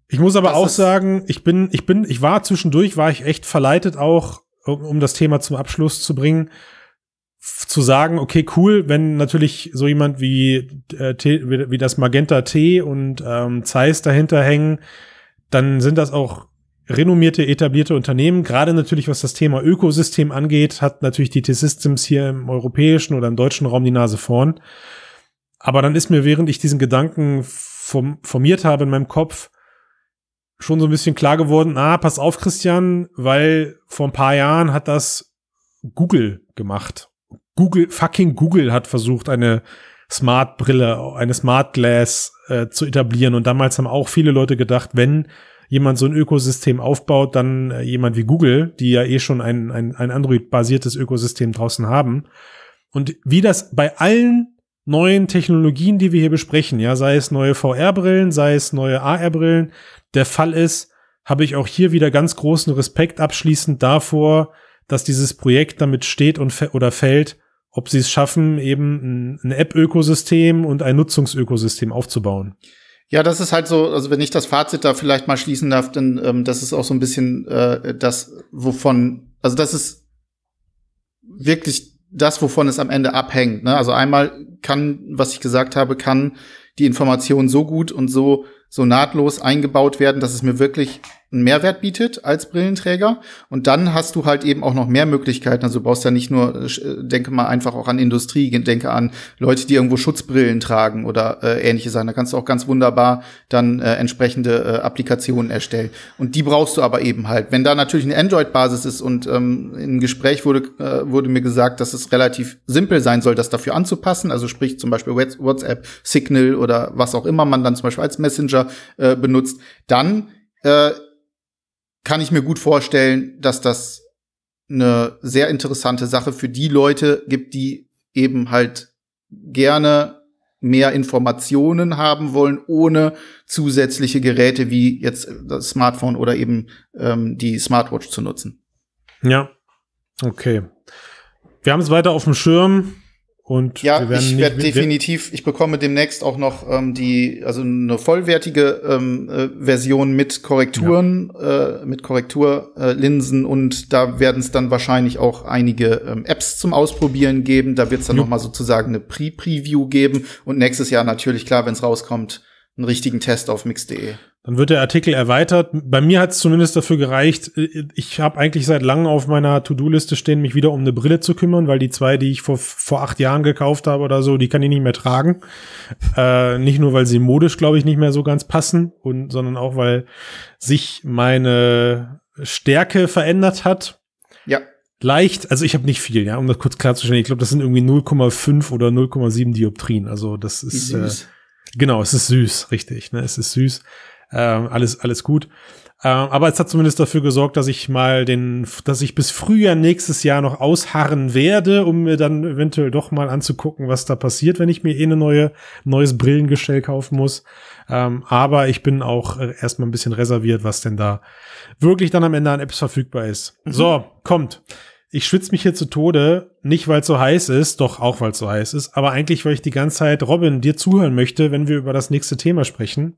Ich muss aber das auch sagen, ich bin, ich bin, ich war zwischendurch, war ich echt verleitet auch, um, um das Thema zum Abschluss zu bringen, zu sagen, okay, cool, wenn natürlich so jemand wie, äh, wie, wie, das Magenta T und ähm, Zeiss dahinter hängen, dann sind das auch renommierte, etablierte Unternehmen. Gerade natürlich, was das Thema Ökosystem angeht, hat natürlich die T-Systems hier im europäischen oder im deutschen Raum die Nase vorn. Aber dann ist mir, während ich diesen Gedanken form formiert habe in meinem Kopf, schon so ein bisschen klar geworden, ah, pass auf, Christian, weil vor ein paar Jahren hat das Google gemacht. Google, fucking Google hat versucht, eine Smart Brille, eine Smart Glass äh, zu etablieren. Und damals haben auch viele Leute gedacht, wenn jemand so ein Ökosystem aufbaut, dann äh, jemand wie Google, die ja eh schon ein, ein, ein Android-basiertes Ökosystem draußen haben. Und wie das bei allen neuen Technologien, die wir hier besprechen, ja, sei es neue VR-Brillen, sei es neue AR-Brillen, der Fall ist, habe ich auch hier wieder ganz großen Respekt abschließend davor, dass dieses Projekt damit steht und oder fällt, ob sie es schaffen, eben ein App-Ökosystem und ein Nutzungsökosystem aufzubauen. Ja, das ist halt so, also wenn ich das Fazit da vielleicht mal schließen darf, dann ähm, das ist auch so ein bisschen äh, das, wovon, also das ist wirklich das, wovon es am Ende abhängt. Ne? Also einmal kann, was ich gesagt habe, kann die Information so gut und so so nahtlos eingebaut werden, dass es mir wirklich einen Mehrwert bietet als Brillenträger. Und dann hast du halt eben auch noch mehr Möglichkeiten. Also du brauchst ja nicht nur, äh, denke mal einfach auch an Industrie, denke an Leute, die irgendwo Schutzbrillen tragen oder äh, ähnliche Sachen. Da kannst du auch ganz wunderbar dann äh, entsprechende äh, Applikationen erstellen. Und die brauchst du aber eben halt. Wenn da natürlich eine Android-Basis ist und ähm, im Gespräch wurde, äh, wurde mir gesagt, dass es relativ simpel sein soll, das dafür anzupassen. Also sprich zum Beispiel WhatsApp, Signal oder was auch immer man dann zum Beispiel als Messenger äh, benutzt, dann äh, kann ich mir gut vorstellen, dass das eine sehr interessante Sache für die Leute gibt, die eben halt gerne mehr Informationen haben wollen, ohne zusätzliche Geräte wie jetzt das Smartphone oder eben ähm, die Smartwatch zu nutzen. Ja, okay. Wir haben es weiter auf dem Schirm. Und ja, ich werde definitiv, ich bekomme demnächst auch noch ähm, die, also eine vollwertige ähm, äh, Version mit Korrekturen, ja. äh, mit Korrekturlinsen äh, und da werden es dann wahrscheinlich auch einige ähm, Apps zum Ausprobieren geben. Da wird es dann noch mal sozusagen eine Pre-Preview geben und nächstes Jahr natürlich klar, wenn es rauskommt, einen richtigen Test auf mix.de. Dann wird der Artikel erweitert. Bei mir hat es zumindest dafür gereicht. Ich habe eigentlich seit langem auf meiner To-Do-Liste stehen, mich wieder um eine Brille zu kümmern, weil die zwei, die ich vor, vor acht Jahren gekauft habe oder so, die kann ich nicht mehr tragen. Äh, nicht nur, weil sie modisch, glaube ich, nicht mehr so ganz passen, und, sondern auch, weil sich meine Stärke verändert hat. Ja. Leicht, also ich habe nicht viel, ja, um das kurz klarzustellen. Ich glaube, das sind irgendwie 0,5 oder 0,7 Dioptrien. Also das ist. Äh, Genau, es ist süß, richtig. Ne? Es ist süß. Ähm, alles, alles gut. Ähm, aber es hat zumindest dafür gesorgt, dass ich mal den, dass ich bis Frühjahr nächstes Jahr noch ausharren werde, um mir dann eventuell doch mal anzugucken, was da passiert, wenn ich mir eh eine neue, neues Brillengestell kaufen muss. Ähm, aber ich bin auch äh, erstmal ein bisschen reserviert, was denn da wirklich dann am Ende an Apps verfügbar ist. Mhm. So, kommt ich schwitze mich hier zu Tode, nicht weil es so heiß ist, doch auch weil es so heiß ist, aber eigentlich, weil ich die ganze Zeit Robin dir zuhören möchte, wenn wir über das nächste Thema sprechen.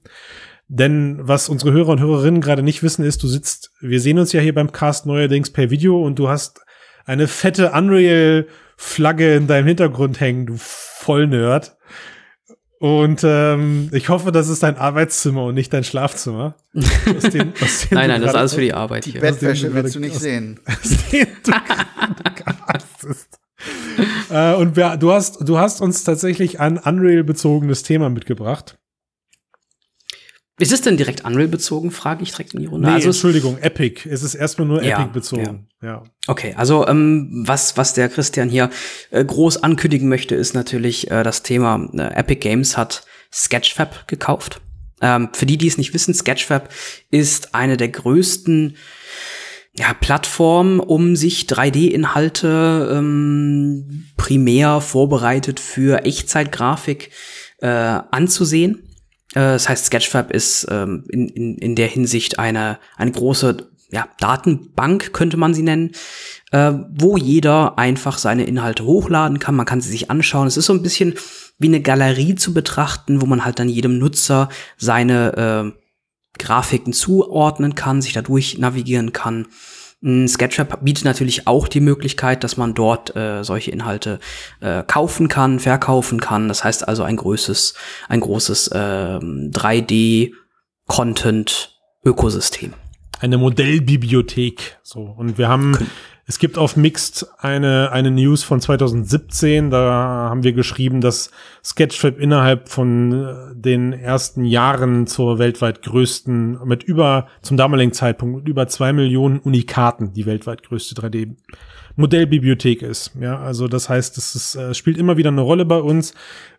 Denn was unsere Hörer und Hörerinnen gerade nicht wissen, ist, du sitzt, wir sehen uns ja hier beim Cast neuerdings per Video und du hast eine fette Unreal-Flagge in deinem Hintergrund hängen, du Vollnerd. Und ähm, ich hoffe, das ist dein Arbeitszimmer und nicht dein Schlafzimmer. [laughs] Aus den, aus den nein, nein, das ist alles für die Arbeit die hier. Bettwäsche willst du nicht aus, sehen. [laughs] du, äh, und wir, du hast, du hast uns tatsächlich ein Unreal-bezogenes Thema mitgebracht. Ist es denn direkt Unreal bezogen, frage ich direkt in die Runde. Nee, also Entschuldigung, Epic. Es ist erstmal nur ja, Epic bezogen. Ja. ja. Okay, also ähm, was, was der Christian hier äh, groß ankündigen möchte, ist natürlich äh, das Thema, äh, Epic Games hat Sketchfab gekauft. Ähm, für die, die es nicht wissen, Sketchfab ist eine der größten ja, Plattformen, um sich 3D-Inhalte ähm, primär vorbereitet für Echtzeitgrafik äh, anzusehen. Äh, das heißt, Sketchfab ist ähm, in, in, in der Hinsicht eine, eine große ja, Datenbank, könnte man sie nennen, äh, wo jeder einfach seine Inhalte hochladen kann. Man kann sie sich anschauen. Es ist so ein bisschen wie eine Galerie zu betrachten, wo man halt dann jedem Nutzer seine äh, Grafiken zuordnen kann, sich dadurch navigieren kann. SketchUp bietet natürlich auch die Möglichkeit, dass man dort äh, solche Inhalte äh, kaufen kann, verkaufen kann. Das heißt also ein großes, ein großes äh, 3D-Content-Ökosystem. Eine Modellbibliothek. So und wir haben es gibt auf Mixed eine, eine News von 2017, da haben wir geschrieben, dass Sketchfab innerhalb von äh, den ersten Jahren zur weltweit größten, mit über, zum damaligen Zeitpunkt, mit über zwei Millionen Unikaten, die weltweit größte 3D Modellbibliothek ist. Ja, also das heißt, es ist, äh, spielt immer wieder eine Rolle bei uns.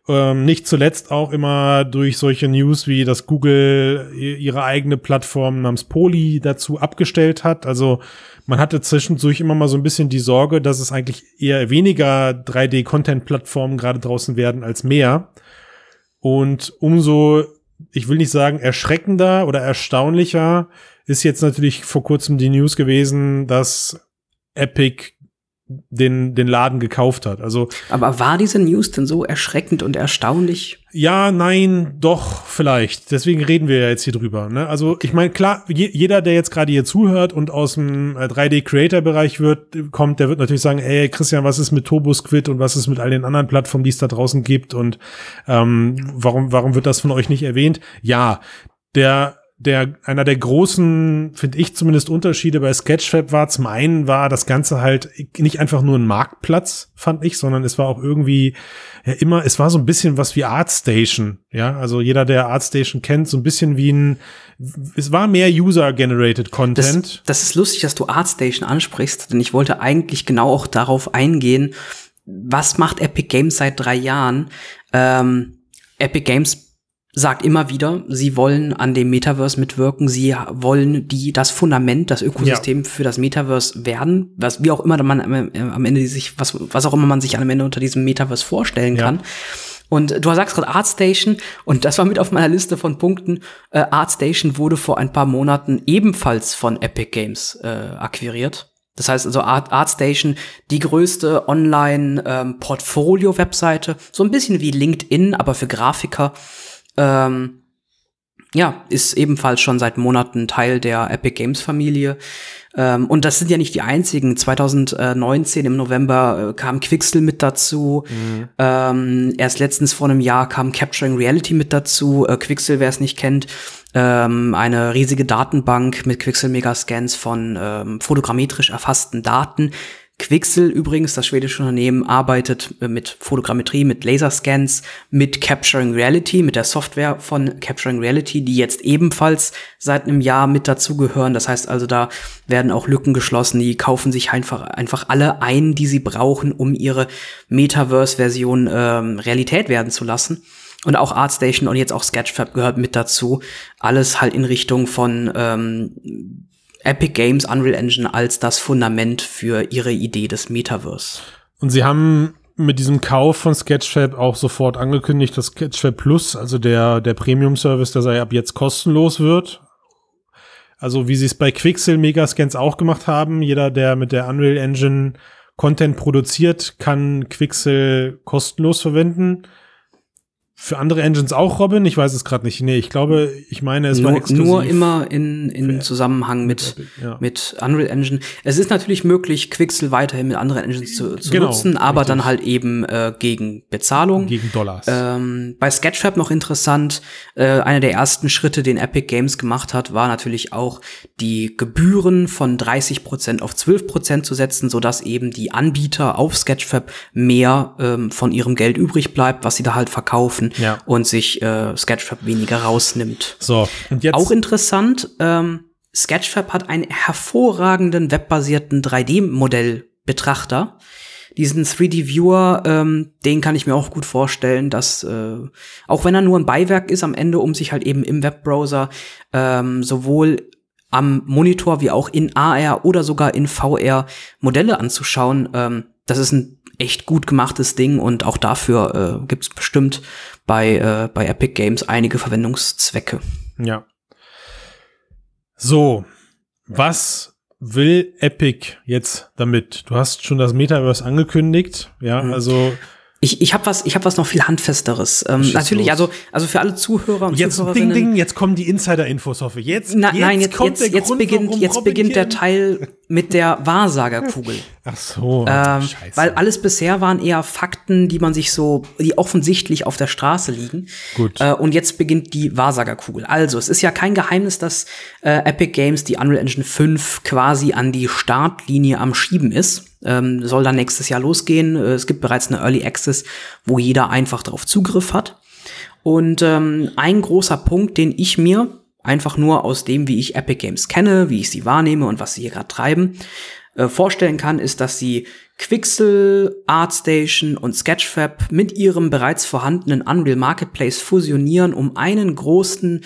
Ähm, nicht zuletzt auch immer durch solche News wie, dass Google ihre eigene Plattform namens Poly dazu abgestellt hat. Also man hatte zwischendurch immer mal so ein bisschen die Sorge, dass es eigentlich eher weniger 3D-Content-Plattformen gerade draußen werden als mehr. Und umso, ich will nicht sagen erschreckender oder erstaunlicher, ist jetzt natürlich vor kurzem die News gewesen, dass Epic den, den Laden gekauft hat. Also, Aber war diese News denn so erschreckend und erstaunlich? Ja, nein, doch, vielleicht. Deswegen reden wir ja jetzt hier drüber. Ne? Also ich meine, klar, je, jeder, der jetzt gerade hier zuhört und aus dem 3D-Creator-Bereich wird, kommt, der wird natürlich sagen, ey, Christian, was ist mit TurboSquid und was ist mit all den anderen Plattformen, die es da draußen gibt und ähm, warum, warum wird das von euch nicht erwähnt? Ja, der der, einer der großen, finde ich zumindest, Unterschiede bei Sketchfab war, zum einen war das Ganze halt nicht einfach nur ein Marktplatz, fand ich, sondern es war auch irgendwie ja immer, es war so ein bisschen was wie Artstation, ja, also jeder, der Artstation kennt, so ein bisschen wie ein, es war mehr User-Generated Content. Das, das ist lustig, dass du Artstation ansprichst, denn ich wollte eigentlich genau auch darauf eingehen, was macht Epic Games seit drei Jahren? Ähm, Epic Games sagt immer wieder, sie wollen an dem Metaverse mitwirken, sie wollen die das Fundament, das Ökosystem ja. für das Metaverse werden, was wie auch immer man am Ende sich was was auch immer man sich am Ende unter diesem Metaverse vorstellen ja. kann. Und du sagst gerade ArtStation und das war mit auf meiner Liste von Punkten. Äh, ArtStation wurde vor ein paar Monaten ebenfalls von Epic Games äh, akquiriert. Das heißt also Art, ArtStation, die größte Online-Portfolio-Webseite, ähm, so ein bisschen wie LinkedIn, aber für Grafiker ähm, ja, ist ebenfalls schon seit Monaten Teil der Epic Games Familie. Ähm, und das sind ja nicht die einzigen. 2019 im November äh, kam Quixel mit dazu. Mhm. Ähm, erst letztens vor einem Jahr kam Capturing Reality mit dazu. Äh, Quixel, wer es nicht kennt, ähm, eine riesige Datenbank mit Quixel Megascans von ähm, fotogrammetrisch erfassten Daten Quixel übrigens, das schwedische Unternehmen, arbeitet äh, mit Fotogrammetrie, mit Laserscans, mit Capturing Reality, mit der Software von Capturing Reality, die jetzt ebenfalls seit einem Jahr mit dazugehören. Das heißt also, da werden auch Lücken geschlossen. Die kaufen sich einfach, einfach alle ein, die sie brauchen, um ihre Metaverse-Version ähm, Realität werden zu lassen. Und auch ArtStation und jetzt auch Sketchfab gehört mit dazu. Alles halt in Richtung von ähm, Epic Games Unreal Engine als das Fundament für ihre Idee des Metaverse. Und sie haben mit diesem Kauf von Sketchfab auch sofort angekündigt, dass Sketchfab Plus, also der, der Premium-Service, der sei ab jetzt kostenlos wird. Also wie sie es bei Quixel Megascans auch gemacht haben. Jeder, der mit der Unreal Engine Content produziert, kann Quixel kostenlos verwenden. Für andere Engines auch, Robin? Ich weiß es gerade nicht. Nee, ich glaube, ich meine, es nur, war exklusiv. nur immer in, in Zusammenhang mit, ja. mit Unreal Engine. Es ist natürlich möglich, Quixel weiterhin mit anderen Engines zu, zu genau, nutzen, aber richtig. dann halt eben äh, gegen Bezahlung. Gegen Dollars. Ähm, bei Sketchfab noch interessant, äh, einer der ersten Schritte, den Epic Games gemacht hat, war natürlich auch die Gebühren von 30% auf 12% zu setzen, sodass eben die Anbieter auf Sketchfab mehr ähm, von ihrem Geld übrig bleibt, was sie da halt verkaufen ja. und sich äh, Sketchfab weniger rausnimmt. So, und jetzt auch interessant, ähm, Sketchfab hat einen hervorragenden webbasierten 3D-Modellbetrachter. Diesen 3D-Viewer, ähm, den kann ich mir auch gut vorstellen, dass äh, auch wenn er nur ein Beiwerk ist am Ende, um sich halt eben im Webbrowser ähm, sowohl am Monitor wie auch in AR oder sogar in VR Modelle anzuschauen, ähm, das ist ein echt gut gemachtes Ding und auch dafür äh, gibt es bestimmt bei, äh, bei Epic Games einige Verwendungszwecke. Ja. So, was will Epic jetzt damit? Du hast schon das Metaverse angekündigt, ja, mhm. also ich, ich habe was, ich habe was noch viel handfesteres. Ähm, natürlich, also also für alle Zuhörer und jetzt, Zuhörerinnen. Ding, ding, jetzt kommen die Insider-Infos, hoffe ich. Jetzt, Na, jetzt nein, jetzt, kommt jetzt, der jetzt Grund, beginnt, jetzt beginnt der Teil mit der Wahrsagerkugel. [laughs] Ach so, ähm, Scheiße. Weil alles bisher waren eher Fakten, die man sich so, die offensichtlich auf der Straße liegen. Gut. Äh, und jetzt beginnt die Wahrsagerkugel. Also, es ist ja kein Geheimnis, dass äh, Epic Games die Unreal Engine 5 quasi an die Startlinie am Schieben ist. Ähm, soll dann nächstes Jahr losgehen. Äh, es gibt bereits eine Early Access, wo jeder einfach darauf Zugriff hat. Und ähm, ein großer Punkt, den ich mir einfach nur aus dem, wie ich Epic Games kenne, wie ich sie wahrnehme und was sie hier gerade treiben, äh, vorstellen kann, ist, dass sie Quixel, ArtStation und Sketchfab mit ihrem bereits vorhandenen Unreal Marketplace fusionieren, um einen großen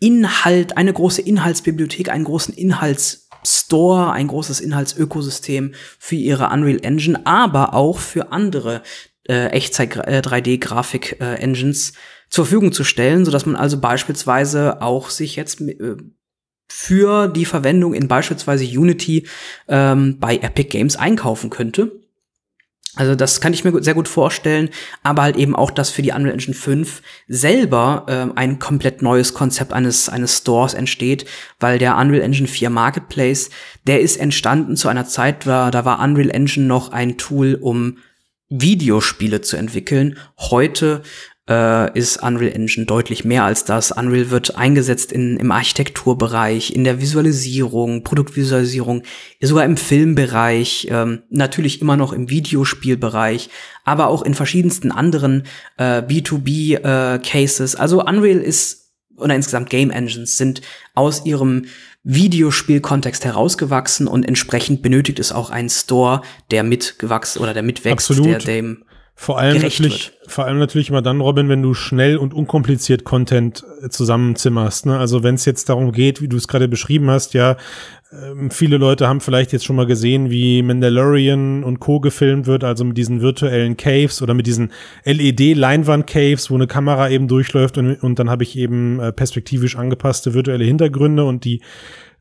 Inhalt, eine große Inhaltsbibliothek, einen großen Inhalts Store, ein großes Inhaltsökosystem für ihre Unreal Engine, aber auch für andere äh, Echtzeit 3D Grafik äh, Engines zur Verfügung zu stellen, so dass man also beispielsweise auch sich jetzt äh, für die Verwendung in beispielsweise Unity ähm, bei Epic Games einkaufen könnte. Also das kann ich mir sehr gut vorstellen, aber halt eben auch, dass für die Unreal Engine 5 selber äh, ein komplett neues Konzept eines, eines Stores entsteht, weil der Unreal Engine 4 Marketplace, der ist entstanden zu einer Zeit, da, da war Unreal Engine noch ein Tool, um Videospiele zu entwickeln. Heute äh, ist Unreal Engine deutlich mehr als das. Unreal wird eingesetzt in, im Architekturbereich, in der Visualisierung, Produktvisualisierung, sogar im Filmbereich, ähm, natürlich immer noch im Videospielbereich, aber auch in verschiedensten anderen äh, B2B-Cases. Äh, also Unreal ist oder insgesamt Game Engines sind aus ihrem Videospielkontext herausgewachsen und entsprechend benötigt es auch einen Store, der mitgewachsen oder der mitwächst, Absolut. der dem vor allem natürlich, wird. vor allem natürlich immer dann, Robin, wenn du schnell und unkompliziert Content äh, zusammenzimmerst. Ne? Also wenn es jetzt darum geht, wie du es gerade beschrieben hast, ja, ähm, viele Leute haben vielleicht jetzt schon mal gesehen, wie Mandalorian und Co. gefilmt wird, also mit diesen virtuellen Caves oder mit diesen LED-Leinwand-Caves, wo eine Kamera eben durchläuft und, und dann habe ich eben äh, perspektivisch angepasste virtuelle Hintergründe und die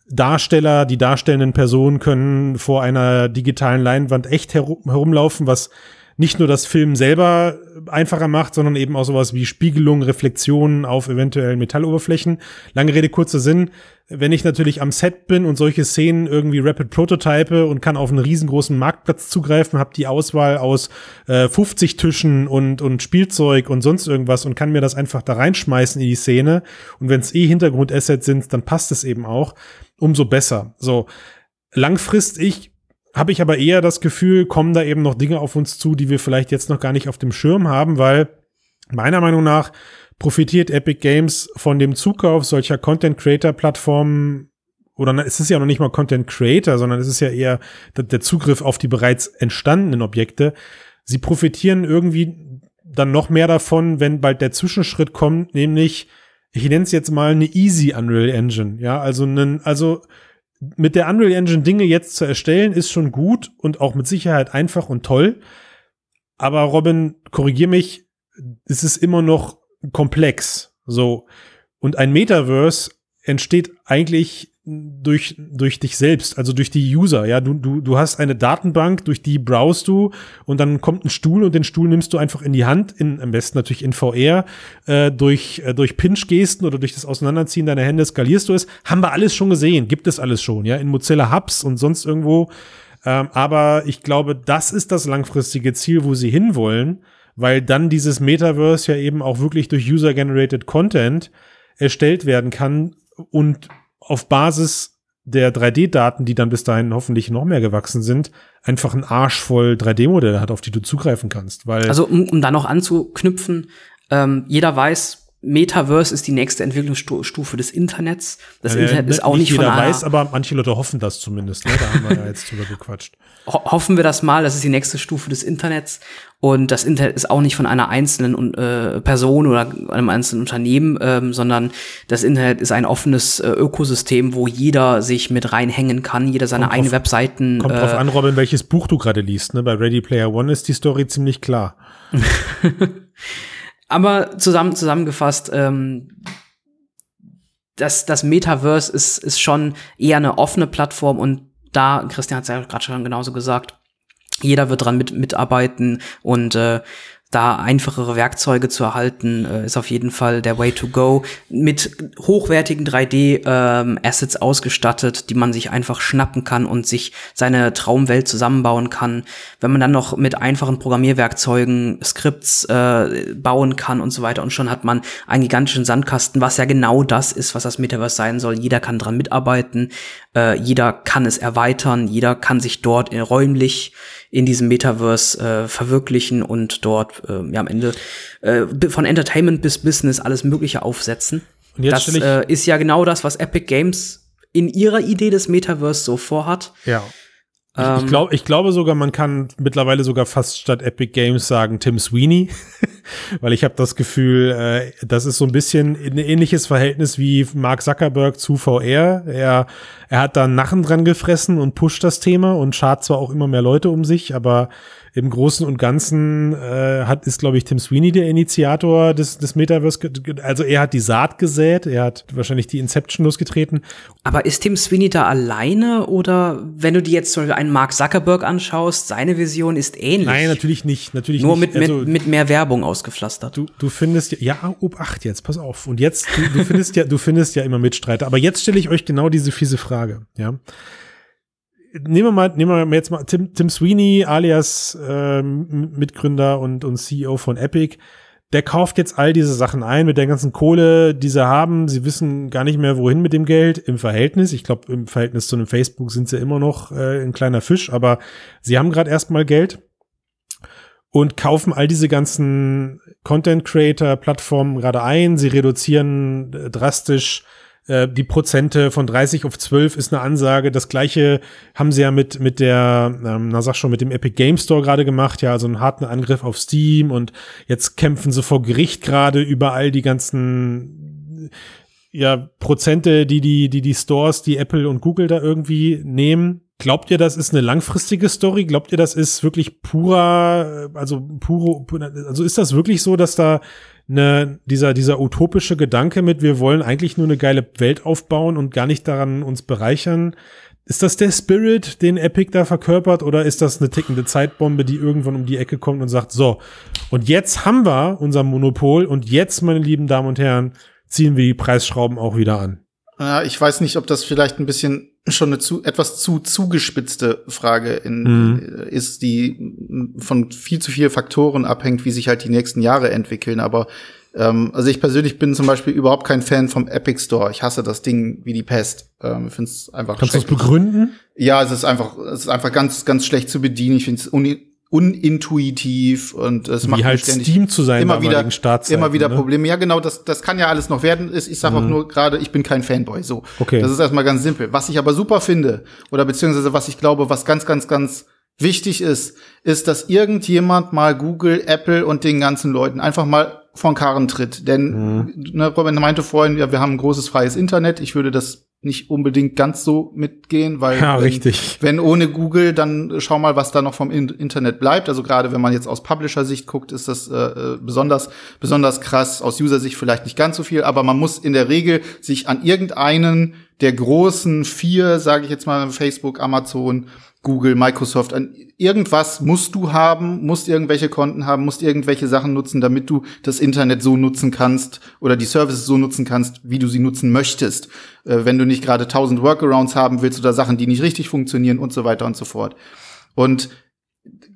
Darsteller, die darstellenden Personen können vor einer digitalen Leinwand echt herum, herumlaufen, was nicht nur das Film selber einfacher macht, sondern eben auch sowas wie Spiegelung, Reflexionen auf eventuellen Metalloberflächen. Lange Rede, kurzer Sinn. Wenn ich natürlich am Set bin und solche Szenen irgendwie rapid prototype und kann auf einen riesengroßen Marktplatz zugreifen, habe die Auswahl aus äh, 50 Tischen und, und Spielzeug und sonst irgendwas und kann mir das einfach da reinschmeißen in die Szene. Und wenn es eh Hintergrundassets sind, dann passt es eben auch. Umso besser. So. Langfristig habe ich aber eher das Gefühl, kommen da eben noch Dinge auf uns zu, die wir vielleicht jetzt noch gar nicht auf dem Schirm haben, weil meiner Meinung nach profitiert Epic Games von dem Zukauf solcher Content Creator Plattformen oder es ist ja noch nicht mal Content Creator, sondern es ist ja eher der Zugriff auf die bereits entstandenen Objekte. Sie profitieren irgendwie dann noch mehr davon, wenn bald der Zwischenschritt kommt, nämlich ich nenne es jetzt mal eine Easy Unreal Engine, ja, also einen, also mit der Unreal Engine Dinge jetzt zu erstellen, ist schon gut und auch mit Sicherheit einfach und toll. Aber Robin, korrigier mich, es ist immer noch komplex. So. Und ein Metaverse entsteht eigentlich durch, durch dich selbst, also durch die User. Ja, du, du, du hast eine Datenbank, durch die browst du und dann kommt ein Stuhl und den Stuhl nimmst du einfach in die Hand, in, am besten natürlich in VR, äh, durch, äh, durch Pinch-Gesten oder durch das Auseinanderziehen deiner Hände skalierst du es. Haben wir alles schon gesehen, gibt es alles schon, ja, in Mozilla Hubs und sonst irgendwo. Ähm, aber ich glaube, das ist das langfristige Ziel, wo sie hinwollen, weil dann dieses Metaverse ja eben auch wirklich durch User-Generated Content erstellt werden kann und auf Basis der 3D-Daten, die dann bis dahin hoffentlich noch mehr gewachsen sind, einfach ein Arsch voll 3D-Modelle hat, auf die du zugreifen kannst. Weil also um, um da noch anzuknüpfen, ähm, jeder weiß, Metaverse ist die nächste Entwicklungsstufe des Internets. Das ja, Internet ist auch nicht, nicht von jeder weiß, aber manche Leute hoffen das zumindest. Ne? Da haben wir ja jetzt drüber gequatscht. [laughs] Ho hoffen wir das mal, das ist die nächste Stufe des Internets. Und das Internet ist auch nicht von einer einzelnen äh, Person oder einem einzelnen Unternehmen, ähm, sondern das Internet ist ein offenes äh, Ökosystem, wo jeder sich mit reinhängen kann, jeder seine eigenen Webseiten. Kommt äh, drauf an, Robin, welches Buch du gerade liest. Ne? Bei Ready Player One ist die Story ziemlich klar. [laughs] Aber zusammen, zusammengefasst, ähm, das, das Metaverse ist, ist schon eher eine offene Plattform und da, Christian hat es ja gerade schon genauso gesagt, jeder wird dran mit, mitarbeiten und äh, da einfachere Werkzeuge zu erhalten, äh, ist auf jeden Fall der Way to go. Mit hochwertigen 3D-Assets ähm, ausgestattet, die man sich einfach schnappen kann und sich seine Traumwelt zusammenbauen kann. Wenn man dann noch mit einfachen Programmierwerkzeugen Skripts äh, bauen kann und so weiter und schon hat man einen gigantischen Sandkasten, was ja genau das ist, was das Metaverse sein soll. Jeder kann dran mitarbeiten, äh, jeder kann es erweitern, jeder kann sich dort räumlich in diesem Metaverse äh, verwirklichen und dort äh, ja am Ende äh, von Entertainment bis Business alles Mögliche aufsetzen. Und jetzt das äh, ist ja genau das, was Epic Games in ihrer Idee des Metaverse so vorhat. Ja. Ich, ich, ähm, glaub, ich glaube sogar, man kann mittlerweile sogar fast statt Epic Games sagen Tim Sweeney, [laughs] weil ich habe das Gefühl, äh, das ist so ein bisschen ein ähnliches Verhältnis wie Mark Zuckerberg zu VR. Er, er hat da Nachen dran gefressen und pusht das Thema und schart zwar auch immer mehr Leute um sich, aber im Großen und Ganzen äh, hat, ist, glaube ich, Tim Sweeney der Initiator des, des Metaverse. Also er hat die Saat gesät, er hat wahrscheinlich die Inception losgetreten. Aber ist Tim Sweeney da alleine oder wenn du dir jetzt zum Beispiel einen Mark Zuckerberg anschaust, seine Vision ist ähnlich? Nein, natürlich nicht. Natürlich Nur nicht. Mit, also, mit, mit mehr Werbung ausgepflastert. Du, du findest ja, ja, Obacht jetzt, pass auf. Und jetzt, du, du findest ja, du findest ja immer Mitstreiter. Aber jetzt stelle ich euch genau diese fiese Frage, ja nehmen wir mal, nehmen wir jetzt mal Tim, Tim Sweeney, alias ähm, Mitgründer und, und CEO von Epic. Der kauft jetzt all diese Sachen ein mit der ganzen Kohle, die sie haben. Sie wissen gar nicht mehr, wohin mit dem Geld im Verhältnis. Ich glaube, im Verhältnis zu einem Facebook sind sie immer noch äh, ein kleiner Fisch, aber sie haben gerade erstmal Geld und kaufen all diese ganzen Content Creator Plattformen gerade ein. Sie reduzieren äh, drastisch äh, die Prozente von 30 auf 12 ist eine Ansage. Das gleiche haben sie ja mit, mit der, ähm, na sag schon, mit dem Epic Game Store gerade gemacht, ja, also einen harten Angriff auf Steam und jetzt kämpfen sie vor Gericht gerade über all die ganzen ja, Prozente, die die, die die Stores, die Apple und Google da irgendwie nehmen. Glaubt ihr, das ist eine langfristige Story? Glaubt ihr, das ist wirklich purer, also puro, also ist das wirklich so, dass da eine, dieser, dieser utopische Gedanke mit, wir wollen eigentlich nur eine geile Welt aufbauen und gar nicht daran uns bereichern. Ist das der Spirit, den Epic da verkörpert, oder ist das eine tickende Zeitbombe, die irgendwann um die Ecke kommt und sagt, so, und jetzt haben wir unser Monopol und jetzt, meine lieben Damen und Herren, ziehen wir die Preisschrauben auch wieder an? Ja, ich weiß nicht, ob das vielleicht ein bisschen schon eine zu, etwas zu zugespitzte Frage in, mhm. ist, die von viel zu vielen Faktoren abhängt, wie sich halt die nächsten Jahre entwickeln. Aber ähm, also ich persönlich bin zum Beispiel überhaupt kein Fan vom Epic Store. Ich hasse das Ding wie die Pest. Ähm, finde es einfach. Kannst du es begründen? Ja, es ist einfach, es ist einfach ganz, ganz schlecht zu bedienen. Ich finde es unintuitiv und es macht halt Steam zu sein immer wieder immer wieder ne? Probleme. Ja, genau, das das kann ja alles noch werden. Ich sage mhm. auch nur gerade, ich bin kein Fanboy. So, okay. das ist erstmal ganz simpel. Was ich aber super finde oder beziehungsweise was ich glaube, was ganz ganz ganz wichtig ist, ist, dass irgendjemand mal Google, Apple und den ganzen Leuten einfach mal von Karren tritt. Denn mhm. ne, Robin meinte vorhin, ja, wir haben ein großes freies Internet. Ich würde das nicht unbedingt ganz so mitgehen, weil ja, wenn, richtig. wenn ohne Google, dann schau mal, was da noch vom Internet bleibt. Also gerade wenn man jetzt aus Publisher-Sicht guckt, ist das äh, äh, besonders besonders krass. Aus User-Sicht vielleicht nicht ganz so viel, aber man muss in der Regel sich an irgendeinen der großen vier, sage ich jetzt mal, Facebook, Amazon, Google, Microsoft, an irgendwas musst du haben, musst irgendwelche Konten haben, musst irgendwelche Sachen nutzen, damit du das Internet so nutzen kannst oder die Services so nutzen kannst, wie du sie nutzen möchtest. Äh, wenn du nicht gerade tausend Workarounds haben willst oder Sachen, die nicht richtig funktionieren und so weiter und so fort. Und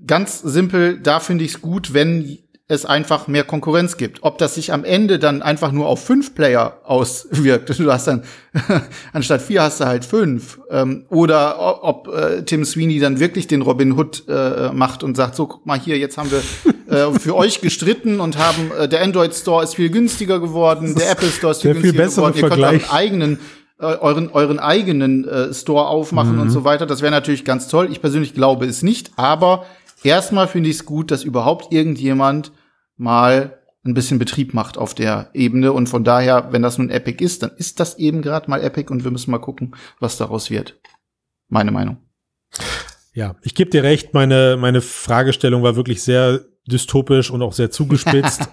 ganz simpel, da finde ich es gut, wenn es einfach mehr Konkurrenz gibt. Ob das sich am Ende dann einfach nur auf fünf Player auswirkt, [laughs] du hast dann [laughs] anstatt vier hast du halt fünf, ähm, oder ob äh, Tim Sweeney dann wirklich den Robin Hood äh, macht und sagt, so guck mal hier, jetzt haben wir [laughs] äh, für euch gestritten und haben äh, der Android Store ist viel günstiger geworden, der Apple Store ist viel günstiger viel geworden, ihr Vergleich. könnt euren eigenen äh, euren euren eigenen äh, Store aufmachen mhm. und so weiter. Das wäre natürlich ganz toll. Ich persönlich glaube es nicht, aber erstmal finde ich es gut, dass überhaupt irgendjemand mal ein bisschen Betrieb macht auf der Ebene. Und von daher, wenn das nun Epic ist, dann ist das eben gerade mal Epic und wir müssen mal gucken, was daraus wird. Meine Meinung. Ja, ich gebe dir recht, meine, meine Fragestellung war wirklich sehr dystopisch und auch sehr [laughs] zugespitzt.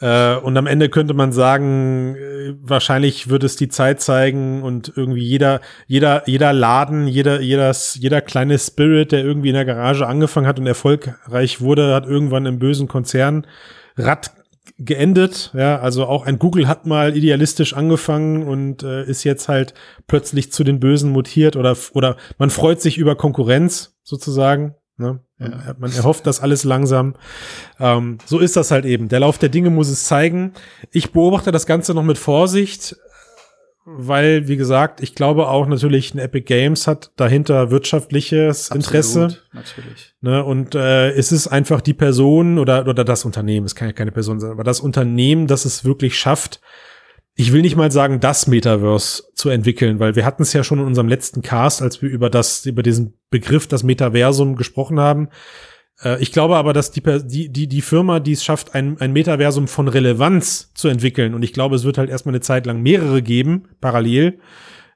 Äh, und am Ende könnte man sagen, äh, wahrscheinlich wird es die Zeit zeigen und irgendwie jeder, jeder, jeder Laden, jeder, jeder, jeder kleine Spirit, der irgendwie in der Garage angefangen hat und erfolgreich wurde, hat irgendwann im bösen Konzern Rad geendet. Ja, also auch ein Google hat mal idealistisch angefangen und äh, ist jetzt halt plötzlich zu den Bösen mutiert oder oder man freut sich über Konkurrenz sozusagen. Ne? Ja. Man erhofft das alles langsam. Ähm, so ist das halt eben. Der Lauf der Dinge muss es zeigen. Ich beobachte das Ganze noch mit Vorsicht weil, wie gesagt, ich glaube auch natürlich ein Epic Games hat dahinter wirtschaftliches Absolut, Interesse. Natürlich. Ne, und äh, es ist einfach die Person oder, oder das Unternehmen, es kann ja keine Person sein, aber das Unternehmen, das es wirklich schafft, ich will nicht mal sagen, das Metaverse zu entwickeln, weil wir hatten es ja schon in unserem letzten Cast, als wir über das, über diesen Begriff, das Metaversum gesprochen haben, äh, ich glaube aber, dass die, die, die, die Firma, die es schafft, ein, ein Metaversum von Relevanz zu entwickeln, und ich glaube, es wird halt erstmal eine Zeit lang mehrere geben, parallel,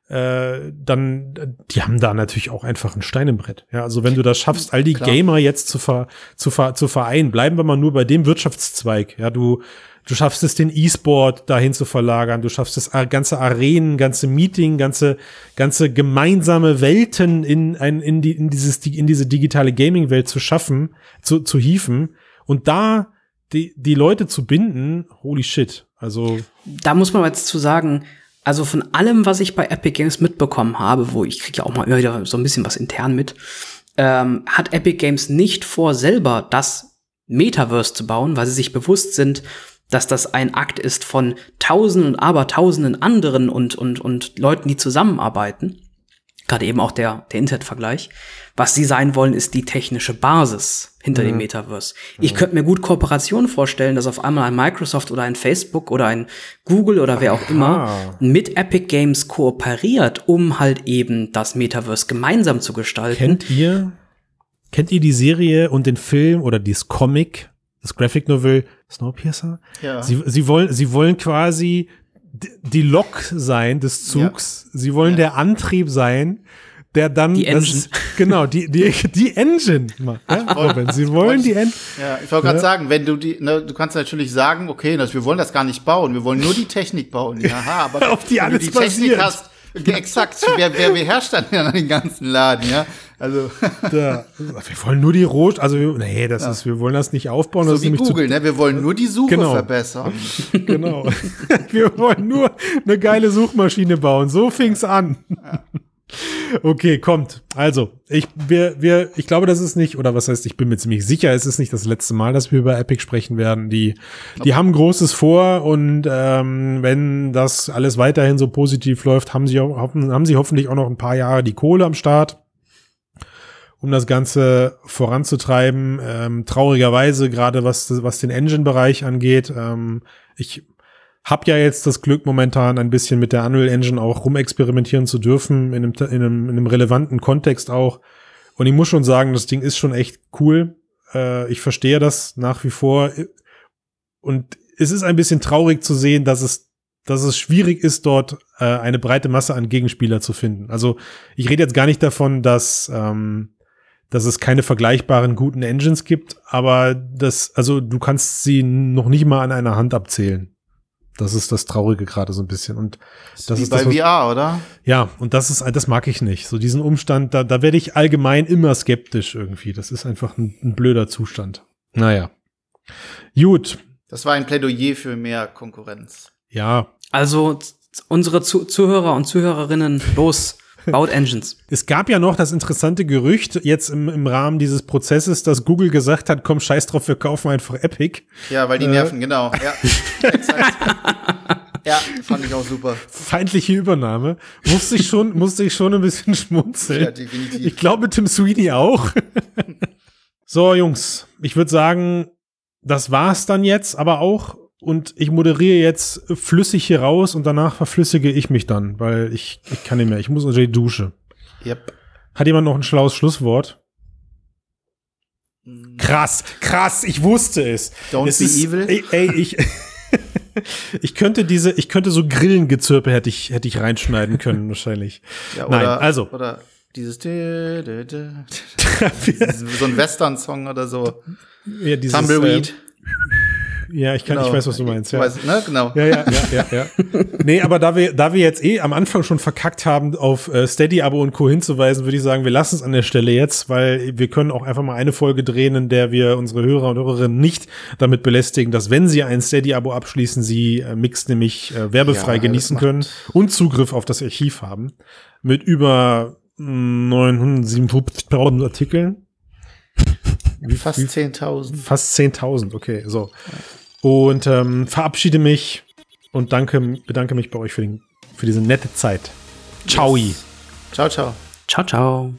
äh, dann, die haben da natürlich auch einfach ein Stein im Brett. Ja, also wenn du das schaffst, all die Klar. Gamer jetzt zu, ver, zu, ver, zu vereinen, bleiben wir mal nur bei dem Wirtschaftszweig. Ja, du, Du schaffst es, den E-Sport dahin zu verlagern. Du schaffst es, ganze Arenen, ganze Meeting, ganze, ganze gemeinsame Welten in ein, in die, in dieses, in diese digitale Gaming-Welt zu schaffen, zu, zu hieven. Und da die, die Leute zu binden, holy shit. Also. Da muss man jetzt zu sagen, also von allem, was ich bei Epic Games mitbekommen habe, wo ich kriege ja auch mal immer wieder so ein bisschen was intern mit, ähm, hat Epic Games nicht vor, selber das Metaverse zu bauen, weil sie sich bewusst sind, dass das ein Akt ist von Tausenden und Abertausenden anderen und, und, und Leuten, die zusammenarbeiten. Gerade eben auch der, der Internetvergleich. Was sie sein wollen, ist die technische Basis hinter mhm. dem Metaverse. Ich mhm. könnte mir gut Kooperationen vorstellen, dass auf einmal ein Microsoft oder ein Facebook oder ein Google oder wer auch Aha. immer mit Epic Games kooperiert, um halt eben das Metaverse gemeinsam zu gestalten. Kennt ihr, kennt ihr die Serie und den Film oder dieses Comic das Graphic Novel Snowpiercer. Ja. Sie, sie wollen, sie wollen quasi die Lok sein des Zugs. Ja. Sie wollen ja. der Antrieb sein, der dann die Engine. Das, [laughs] genau die die die Engine ja, [laughs] Robin, sie wollen die Engine ja ich wollte gerade sagen wenn du die ne, du kannst natürlich sagen okay das, wir wollen das gar nicht bauen wir wollen nur die Technik bauen ja aber [laughs] auf die alles die Technik hast exakt wer, wer beherrscht dann ja den ganzen Laden ja also [laughs] da, wir wollen nur die Rot, also nee, das ja. ist, wir wollen das nicht aufbauen. So das wie Google, ne? Wir wollen nur die Suche genau. verbessern. [laughs] genau. [laughs] wir wollen nur eine geile Suchmaschine bauen. So fing's an. Ja. Okay, kommt. Also, ich, wir, wir, ich glaube, das ist nicht, oder was heißt, ich bin mir ziemlich sicher, es ist nicht das letzte Mal, dass wir über Epic sprechen werden. Die, die haben Großes vor und ähm, wenn das alles weiterhin so positiv läuft, haben sie, haben sie hoffentlich auch noch ein paar Jahre die Kohle am Start um das Ganze voranzutreiben. Ähm, traurigerweise, gerade was, was den Engine-Bereich angeht. Ähm, ich habe ja jetzt das Glück, momentan ein bisschen mit der Unreal Engine auch rumexperimentieren zu dürfen, in einem, in einem, in einem relevanten Kontext auch. Und ich muss schon sagen, das Ding ist schon echt cool. Äh, ich verstehe das nach wie vor. Und es ist ein bisschen traurig zu sehen, dass es, dass es schwierig ist, dort äh, eine breite Masse an Gegenspieler zu finden. Also ich rede jetzt gar nicht davon, dass, ähm, dass es keine vergleichbaren guten Engines gibt, aber das, also du kannst sie noch nicht mal an einer Hand abzählen. Das ist das Traurige gerade so ein bisschen. Und das, das ist bei das, VR, oder? Ja, und das ist, das mag ich nicht. So diesen Umstand, da, da werde ich allgemein immer skeptisch irgendwie. Das ist einfach ein, ein blöder Zustand. Naja. Gut. Das war ein Plädoyer für mehr Konkurrenz. Ja. Also unsere Zu Zuhörer und Zuhörerinnen, los. Baut Engines. Es gab ja noch das interessante Gerücht jetzt im, im Rahmen dieses Prozesses, dass Google gesagt hat, komm, scheiß drauf, wir kaufen einfach Epic. Ja, weil die äh. nerven, genau. Ja, [laughs] ja, fand ich auch super. Feindliche Übernahme. Musste ich schon, musste ich schon ein bisschen schmunzeln. Ja, definitiv. Ich glaube, Tim Sweeney auch. so, Jungs, ich würde sagen, das war's dann jetzt, aber auch und ich moderiere jetzt flüssig hier raus und danach verflüssige ich mich dann, weil ich, ich kann nicht mehr. Ich muss unter die Dusche. Yep. Hat jemand noch ein schlaues Schlusswort? Mm. Krass, krass, ich wusste es. Don't es be ist, evil. Ey, ey ich, [laughs] ich könnte diese, ich könnte so Grillengezirpe hätte ich, hätte ich reinschneiden können, wahrscheinlich. Ja, oder, Nein, also. Oder dieses, [laughs] [laughs] so ein Western-Song oder so. Ja, dieses, Tumbleweed. Äh, ja, ich kann, genau. ich weiß, was du meinst. Ja. Weiß, ne? Genau. Ja, ja, ja, ja, ja. [laughs] nee, aber da wir, da wir jetzt eh am Anfang schon verkackt haben, auf äh, Steady Abo und Co. hinzuweisen, würde ich sagen, wir lassen es an der Stelle jetzt, weil wir können auch einfach mal eine Folge drehen, in der wir unsere Hörer und Hörerinnen nicht damit belästigen, dass wenn sie ein Steady Abo abschließen, sie äh, Mix nämlich äh, werbefrei ja, genießen können und Zugriff auf das Archiv haben mit über 957.000 Artikeln. Wie, fast 10.000. Fast 10.000, okay, so. Und ähm, verabschiede mich und danke, bedanke mich bei euch für, den, für diese nette Zeit. Ciao. Yes. Ciao, ciao. Ciao, ciao.